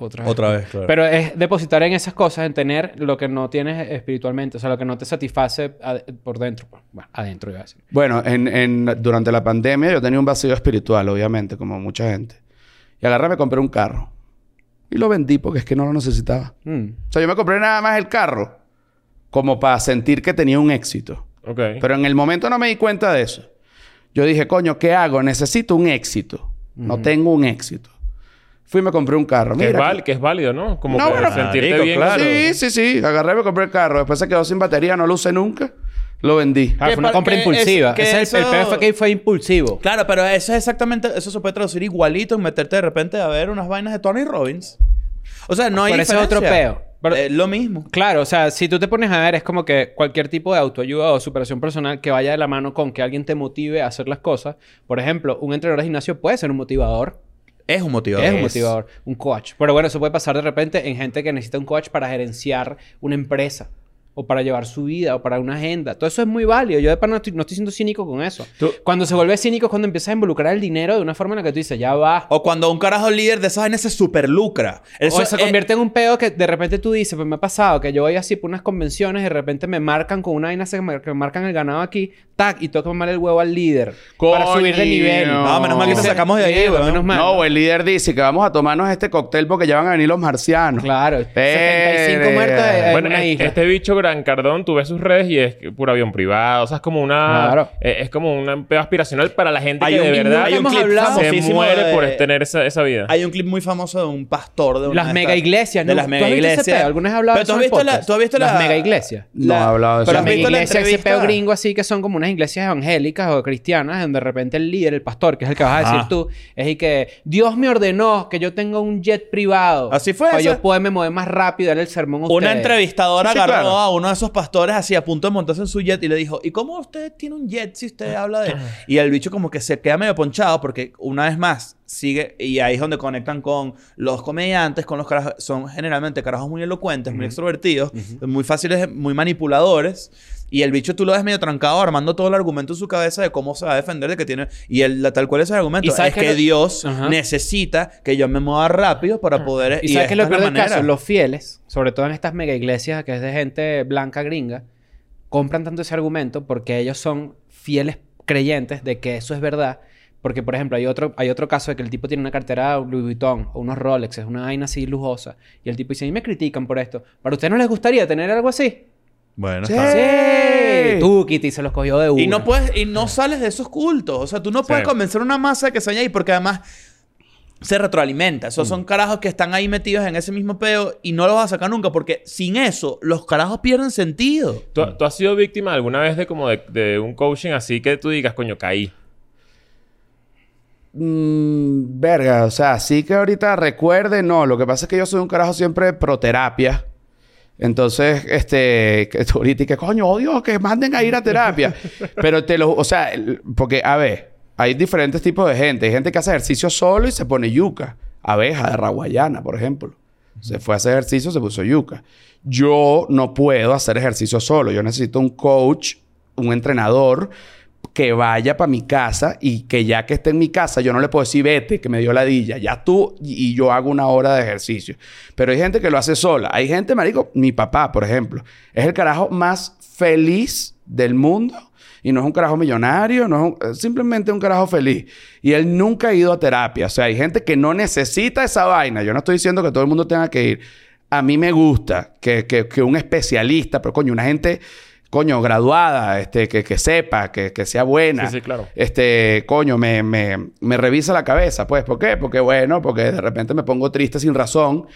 Otra vez. Otra vez, claro. Pero es depositar en esas cosas, en tener lo que no tienes espiritualmente, o sea, lo que no te satisface ad- por dentro. pues. Bueno, adentro iba a decir. Bueno, en, en- durante la pandemia yo tenía un vacío espiritual, obviamente, como mucha gente. Y agarré, me compré un carro. Y lo vendí porque es que no lo necesitaba. Mm. O sea, yo me compré nada más el carro como para sentir que tenía un éxito. Ok. Pero en el momento no me di cuenta de eso. Yo dije, coño, ¿qué hago? Necesito un éxito. No tengo un éxito. Fui y me compré un carro. que, es Mira, que es válido, ¿no? Como No, que bueno, sentirte marico, bien. claro. Sí, sí, sí. Agarré, me compré el carro. Después se quedó sin batería, no lo usé nunca. Lo vendí. Ah, fue una compra que es- impulsiva. que Ese es el, el eso- peor fue que fue impulsivo. Claro, pero eso es exactamente... Eso se puede traducir igualito en meterte de repente a ver unas vainas de Tony Robbins. O sea, no hay Pero ese es otro diferencia. peo. Pero- Es lo mismo. Claro, o sea, si tú te pones a ver, es como que cualquier tipo de autoayuda o superación personal que vaya de la mano con que alguien te motive a hacer las cosas. Por ejemplo, un entrenador de gimnasio puede ser un motivador. Es un motivador. Es un motivador, un coach. Pero bueno, eso puede pasar de repente en gente que necesita un coach para gerenciar una empresa. O para llevar su vida, o para una agenda. Todo eso es muy válido. Yo de pana no estoy, no estoy siendo cínico con eso. Tú- Cuando se vuelve cínico es cuando empiezas a involucrar el dinero de una forma en la que tú dices, ya va. O cuando un carajo líder de esas vainas se superlucra. Eso o se es- convierte en un pedo que de repente tú dices, pues me ha pasado que yo voy así por unas convenciones y de repente me marcan con una vaina que me marcan el ganado aquí, tac, y tengo que mamar el huevo al líder para Coño. subir de nivel. No, menos mal que te sacamos de ahí, mierda, weón. menos mal. No, el líder dice que vamos a tomarnos este cóctel porque ya van a venir los marcianos. Claro. Verga. 75 muertos en Bueno, una isla. este bicho Gran Cardón, tú ves sus redes y es puro avión privado. O sea, es como una... Claro. eh, es como un pedo aspiracional para la gente Hay que un- de verdad hay un clip se famosísimo muere de- por tener esa, esa vida. Hay un clip muy famoso de un pastor de una Las de mega iglesias, de ¿no? las ¿Tú mega iglesias. pedo? ¿Alguna vez has hablado Pero de tú has visto la, tú has visto Las la mega iglesias. No he hablado de pero eso. has Las visto mega iglesias, ese pedo gringo así que son como unas iglesias evangélicas o cristianas donde de repente el líder, el pastor, que es el que vas a decir Ajá. tú, es y que Dios me ordenó que yo tenga un jet privado. Así fue Para yo poderme mover más rápido y darle el sermón a Una ustedes. entrevistadora Sí, sí, agarró claro. a uno de esos pastores así a punto de montarse en su jet y le dijo, ¿y cómo usted tiene un jet si usted habla de...? Y el bicho como que se queda medio ponchado porque una vez más sigue... Y ahí es donde conectan con los comediantes, con los carajos... Son generalmente carajos muy elocuentes, muy extrovertidos, muy fáciles, muy manipuladores. Y el bicho tú lo ves medio trancado armando todo el argumento en su cabeza de cómo se va a defender de que tiene... Y el, la- tal cual es el argumento. ¿Y sabes Es que lo- Dios Ajá. necesita que yo me mueva rápido para poder... Y sabes que lo peor del caso, los fieles, sobre todo en estas mega iglesias que es de gente blanca gringa, compran tanto ese argumento porque ellos son fieles creyentes de que eso es verdad. Porque, por ejemplo, hay otro, hay otro caso de que el tipo tiene una cartera Louis Vuitton o unos Rolex, es una vaina así lujosa. Y el tipo dice, a mí me critican por esto. ¿Para ustedes no les gustaría tener algo así? Bueno, Sí. está bien. Sí. Tú, Kitty, se los cogió de una. Y no puedes, y no sales de esos cultos. O sea, tú no puedes Sí. convencer a una masa de que se vaya ahí porque además se retroalimenta. Esos son carajos que están ahí metidos en ese mismo peo y no los vas a sacar nunca porque sin eso los carajos pierden sentido. ¿Tú, tú has sido víctima alguna vez de como de, de un coaching así que tú digas, coño, caí? Mm, verga, o sea, sí que ahorita recuerde, no. Lo que pasa es que yo soy un carajo siempre pro terapia. Entonces, este, que tú ahorita que coño, odio que manden a ir a terapia. Pero te lo, o sea, porque, a ver, hay diferentes tipos de gente. Hay gente que hace ejercicio solo y se pone yuca. Abeja de Raguayana, por ejemplo. Se fue a hacer ejercicio, se puso yuca. Yo no puedo hacer ejercicio solo. Yo necesito un coach, un entrenador que vaya para mi casa y que ya que esté en mi casa, yo no le puedo decir, vete, que me dio ladilla, ya tú y yo hago una hora de ejercicio. Pero hay gente que lo hace sola. Hay gente, marico, mi papá, por ejemplo, es el carajo más feliz del mundo. Y no es un carajo millonario, no es un- simplemente un carajo feliz. Y él nunca ha ido a terapia. O sea, hay gente que no necesita esa vaina. Yo no estoy diciendo que todo el mundo tenga que ir. A mí me gusta que, que- que un especialista, pero coño, una gente, coño, graduada, este, que, que sepa, que, que sea buena. Sí, sí, claro. Este, coño, me, me, me revisa la cabeza, pues. ¿Por qué? Porque, bueno, porque de repente me pongo triste sin razón.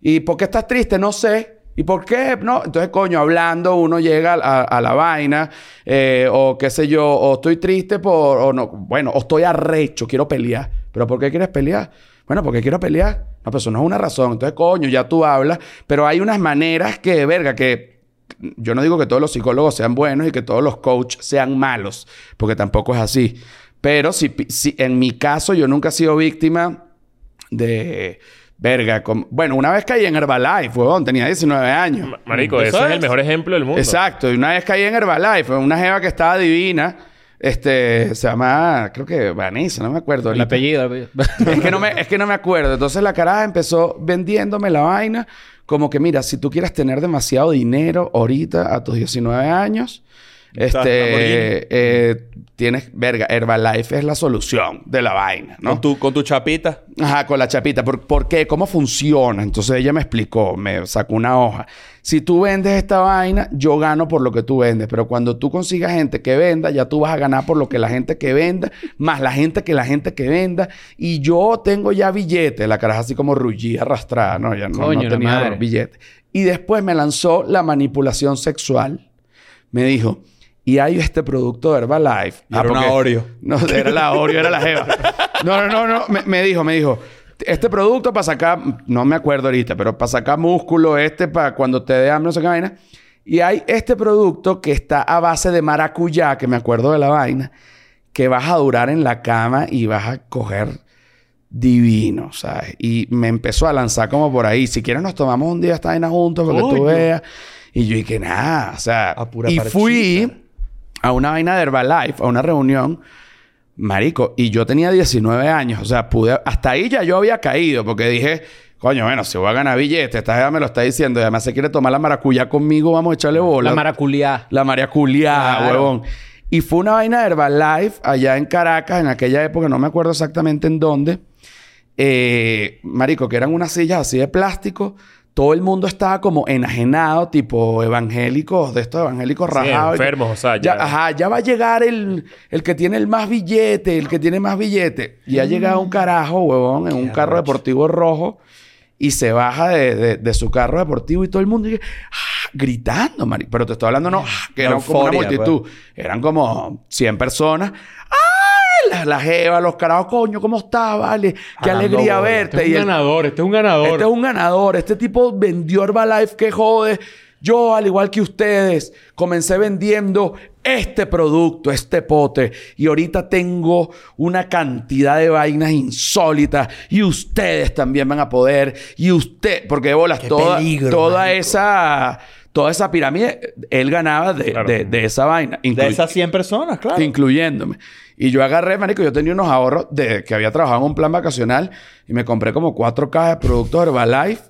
¿Y por qué estás triste? No sé. ¿Y por qué? No. Entonces, coño, hablando, uno llega a, a la vaina, eh, o qué sé yo, o estoy triste por, o no, bueno, o estoy arrecho, quiero pelear. ¿Pero por qué quieres pelear? Bueno, porque quiero pelear. No, pero eso no es una razón. Entonces, coño, ya tú hablas, pero hay unas maneras que, verga, que yo no digo que todos los psicólogos sean buenos y que todos los coaches sean malos, porque tampoco es así. Pero si, si en mi caso yo nunca he sido víctima de verga. com- Bueno, una vez caí en Herbalife, huevón, tenía 19 años. Ma- Marico, ¿Eso ese es es? el mejor ejemplo del mundo. Exacto, y una vez caí en Herbalife, una jeva que estaba divina, este, se llama, creo que Vanessa, no me acuerdo. El apellido. el apellido. Es que, no me, es que no me acuerdo. Entonces la caraja empezó vendiéndome la vaina como que, mira, si tú quieres tener demasiado dinero ahorita a tus 19 años, este, eh, tienes, verga, Herbalife es la solución de la vaina, ¿no? Con, tu, con tu chapita. Ajá, con la chapita. ¿Por, por qué? ¿Cómo funciona? Entonces ella me explicó, me sacó una hoja. Si tú vendes esta vaina, yo gano por lo que tú vendes. Pero cuando tú consigas gente que venda, ya tú vas a ganar por lo que la gente que venda, más la gente que la gente que venda. Y yo tengo ya billete. La caraja así como rullía, arrastrada. No, ya no, Coño, no tenía billete. Y después me lanzó la manipulación sexual. Me dijo, y hay este producto de Herbalife. Y era una Oreo. no, era la Oreo, era la Jeva. No, no, no, no. Me, me dijo, me dijo. Este producto para sacar, no me acuerdo ahorita, pero para sacar músculo, este para cuando te dé hambre, no sé qué vaina. Y hay este producto que está a base de maracuyá, que me acuerdo de la vaina, que vas a durar en la cama y vas a coger divino, ¿sabes? Y me empezó a lanzar como por ahí. Si quieres nos tomamos un día esta vaina juntos para que tú veas. Y yo dije, nada, o sea... A pura y parchita. fui a una vaina de Herbalife, a una reunión... Marico, y yo tenía 19 años, o sea, pude, hasta ahí ya yo había caído, porque dije, coño, bueno, si voy a ganar billete, esta jeva me lo está diciendo, y además se quiere tomar la maracuyá conmigo, vamos a echarle bola. La maraculiá. La María Culiá, Claro. huevón. Y fue una vaina de Herbalife allá en Caracas, en aquella época, no me acuerdo exactamente en dónde. Eh, marico, que eran unas sillas así de plástico, todo el mundo estaba como enajenado, tipo evangélicos, de estos evangélicos Sí, rajados. enfermos, o sea, ya. ya. ajá, ya va a llegar el, el que tiene el más billete, el que tiene más billete. Y ha llegado un carajo, huevón, en un carro deportivo rojo y se baja de, de- de su carro deportivo y todo el mundo dice, "Ah", gritando, mari. Pero te estoy hablando, no, ah, que eran como una euforia, multitud. Eran como 100 personas. ¡Ay! La, la jeva, los carajos, coño, ¿cómo estás? Vale, qué alegría verte. Este es Y un el- ganador, este es un ganador. este es un ganador. Este tipo vendió Herbalife que jode. Yo, al igual que ustedes, comencé vendiendo este producto, este pote. Y ahorita tengo una cantidad de vainas insólitas. Y ustedes también van a poder. Y usted, porque bolas, Qué toda, peligro, toda esa... Toda esa pirámide, él ganaba de, Claro. de- de esa vaina. De esas 100 personas, claro. incluyéndome. Y yo agarré, marico, yo tenía unos ahorros de que había trabajado en un plan vacacional y me compré como cuatro cajas de productos Herbalife.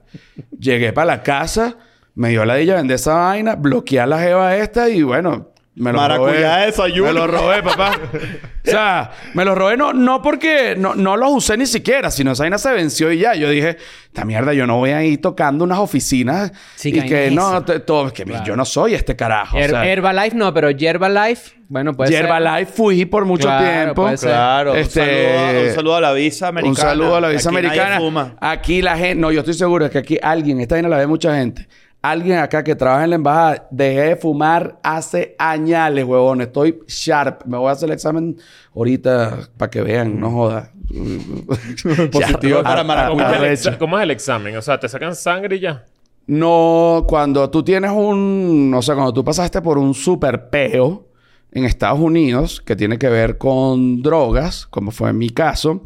Llegué para la casa, me dio la de vender esa vaina, bloqueé a la jeva esta y bueno, me lo Maracuyá robé. desayuno. Me lo robé, papá. o sea, me lo robé no, no porque no, no los usé ni siquiera, sino esa vaina se venció y ya. Yo dije, esta mierda, yo no voy a ir tocando unas oficinas Sí, y que no, te- todo, que yo no soy este carajo. o Her- sea, Herbalife no, pero Yerbalife, bueno, puede ser. Yerbalife fui por mucho Claro, tiempo. puede ser. Claro. Este- Un, saludo, a- un saludo a la visa americana. Un saludo a la visa Aquí nadie americana. fuma. Aquí la gente, no, yo estoy seguro de que aquí alguien, esta vaina la ve mucha gente. Alguien acá que trabaja en la embajada, dejé de fumar hace añales, huevón. Estoy sharp. Me voy a hacer el examen ahorita para que vean, no joda. Positivo para ¿Cómo es, el Arrecho. exa- cómo es el examen? O sea, te sacan sangre y ya. No, cuando tú tienes un, o sea, cuando tú pasaste por un super peo en Estados Unidos que tiene que ver con drogas, como fue en mi caso,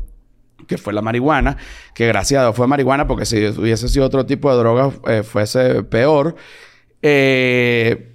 que fue la marihuana, que gracias a Dios fue marihuana porque si hubiese sido otro tipo de droga eh, fuese peor. Eh,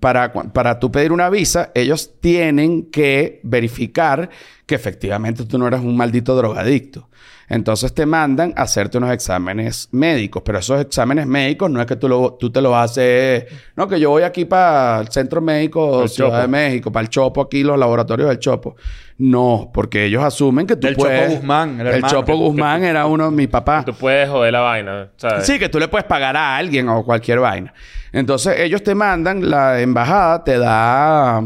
para, para tú pedir una visa, ellos tienen que verificar que efectivamente tú no eres un maldito drogadicto. Entonces te mandan a hacerte unos exámenes médicos, pero esos exámenes médicos no es que tú, lo, tú te los haces, no, que yo voy aquí para el Centro Médico El Ciudad Chopo. de México, para el Chopo aquí, los laboratorios del Chopo. No, porque ellos asumen que tú Chopo puedes... Guzmán, el el hermano. Chopo Guzmán era uno de mi papá. Tú puedes joder la vaina, ¿sabes? Sí, que tú le puedes pagar a alguien o cualquier vaina. Entonces, ellos te mandan, la embajada te da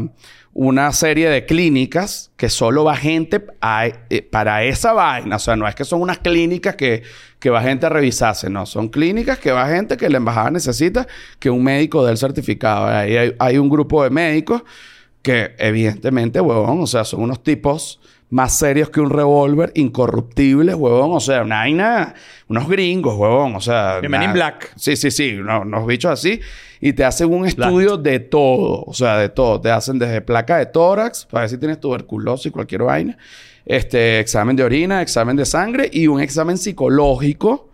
una serie de clínicas que solo va gente eh, para esa vaina. O sea, no es que son unas clínicas que, que va gente a revisarse, no. Son clínicas que va gente que la embajada necesita que un médico dé el certificado. Ahí hay, hay un grupo de médicos que, evidentemente, huevón, o sea, son unos tipos más serios que un revólver, incorruptibles, huevón. O sea, una vaina, unos gringos, huevón. O sea, Men in Black. Sí, sí, sí, unos, unos bichos así. Y te hacen un estudio de todo, o sea, de todo. Te hacen desde placa de tórax, para ver si tienes tuberculosis, cualquier vaina. Este, examen de orina, examen de sangre y un examen psicológico,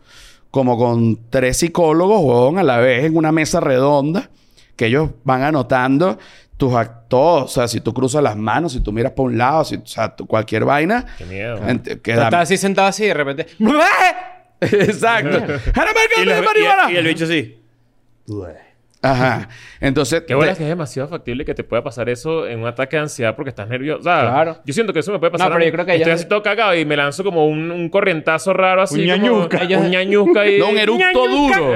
como con tres psicólogos, huevón, a la vez en una mesa redonda, que ellos van anotando tus actos. O sea, si tú cruzas las manos, si tú miras para un lado, si, o sea, tú- cualquier vaina. Qué miedo. queda- estás así sentado así y de repente... Exacto. ¡Era Y, los- marihuana! y- y el bicho sí. Ajá. Entonces... Qué bueno te- que es demasiado factible que te pueda pasar eso en un ataque de ansiedad porque estás nervioso. O sea, Claro. Yo siento que eso me puede pasar. No, pero yo creo que Estoy ellos- así todo cagado y me lanzo como un, un corrientazo raro así. Un como- ñañusca. Ellos- Un ñañusca y... No, un eructo duro.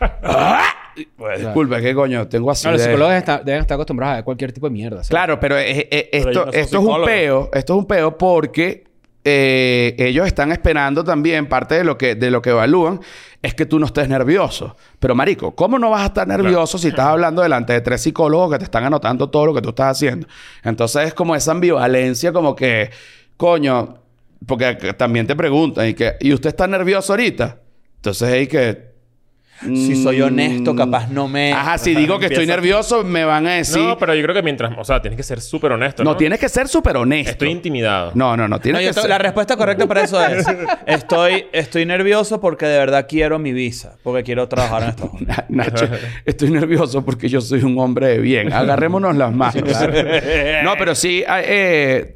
Pues, disculpa, ¿qué coño? Tengo así No, los de- psicólogos está- deben estar acostumbrados a ver cualquier tipo de mierda. ¿sabes? Claro, pero eh, eh, Pero esto, no esto es un peo. Esto es un peo porque eh, ellos están esperando también, parte de lo, que, de lo que evalúan, es que tú no estés nervioso. Pero, marico, ¿cómo no vas a estar nervioso si estás hablando delante de tres psicólogos que te están anotando todo lo que tú estás haciendo? Entonces es como esa ambivalencia, como que, coño, porque también te preguntan, y, que, ¿y usted está nervioso ahorita? Entonces hay que... Si soy honesto, mm, capaz no me... Ajá, si digo que estoy nervioso, me van a decir... No, pero yo creo que mientras... O sea, tienes que ser súper honesto, ¿no? No, tienes que ser súper honesto. Estoy intimidado. No, no, no. Tienes que ser... La respuesta correcta para eso es... Estoy, estoy nervioso porque de verdad quiero mi visa. Porque quiero trabajar en Estados Unidos. Na- Nacho, estoy nervioso porque yo soy un hombre de bien. Agarrémonos las manos. no, pero sí, eh,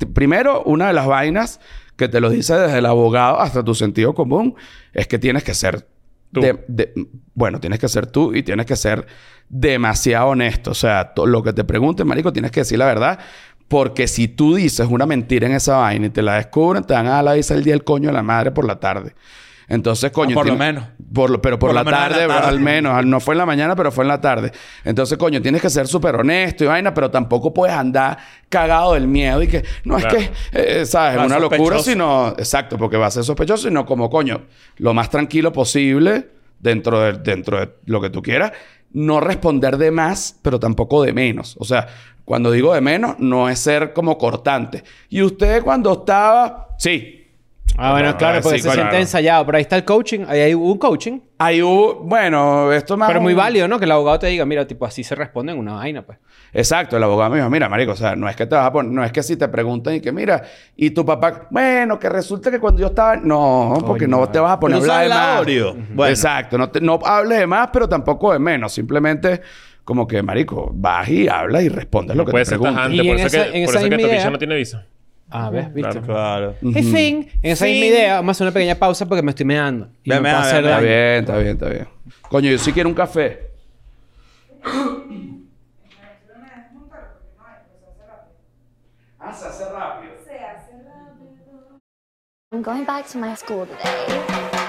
eh, primero, una de las vainas que te lo dice desde el abogado hasta tu sentido común es que tienes que ser. Bueno, tienes que ser tú y tienes que ser demasiado honesto. O sea, lo que te pregunten, marico, tienes que decir la verdad. Porque si tú dices una mentira en esa vaina y te la descubren, te van a dar la visa el día del coño de la madre por la tarde. Entonces, coño. Ah, por lo menos. por lo- pero por, Por la, tarde, al menos. No fue en la mañana, pero fue en la tarde. Entonces, coño, tienes que ser súper honesto y vaina, pero tampoco puedes andar cagado del miedo y que, no, Claro. es que, eh, ¿sabes? Va Es una locura, sino, exacto, porque va a ser sospechoso, sino como, coño, lo más tranquilo posible dentro de, dentro de lo que tú quieras. No responder de más, pero tampoco de menos. O sea, cuando digo de menos, no es ser como cortante. Y usted cuando estaba, sí, Ah, bueno, Claro, claro, ah, porque sí, se claro. siente ensayado. Pero ahí está el coaching. Ahí hay un coaching. Ahí hubo, bueno, esto más. Pero muy válido, ¿no? Que el abogado te diga, mira, tipo, así se responde en una vaina, pues. Exacto, el abogado me dijo, mira, marico, o sea, no es que te vas a poner, no es que si te preguntan y que, mira, y tu papá, bueno, que resulta que cuando yo estaba, no, porque no te vas a poner a hablar de más. Bueno. Exacto, no, te- no hables de más, pero tampoco de menos, simplemente como que, marico, vas y hablas y respondes lo que Puede te ser preguntan. tajante. Y Por en eso esa- que, en por esa eso que no tiene visa. Ah, ¿ves? ¿Viste? Claro. Hey, Finn. En esa misma idea, vamos a hacer una pequeña pausa porque me estoy meando. Y Ve, me puedo hacer mea. Está daño. bien, está bien, está bien. Coño, yo sí quiero un café. Ah, se hace rápido. I'm going back to my school today.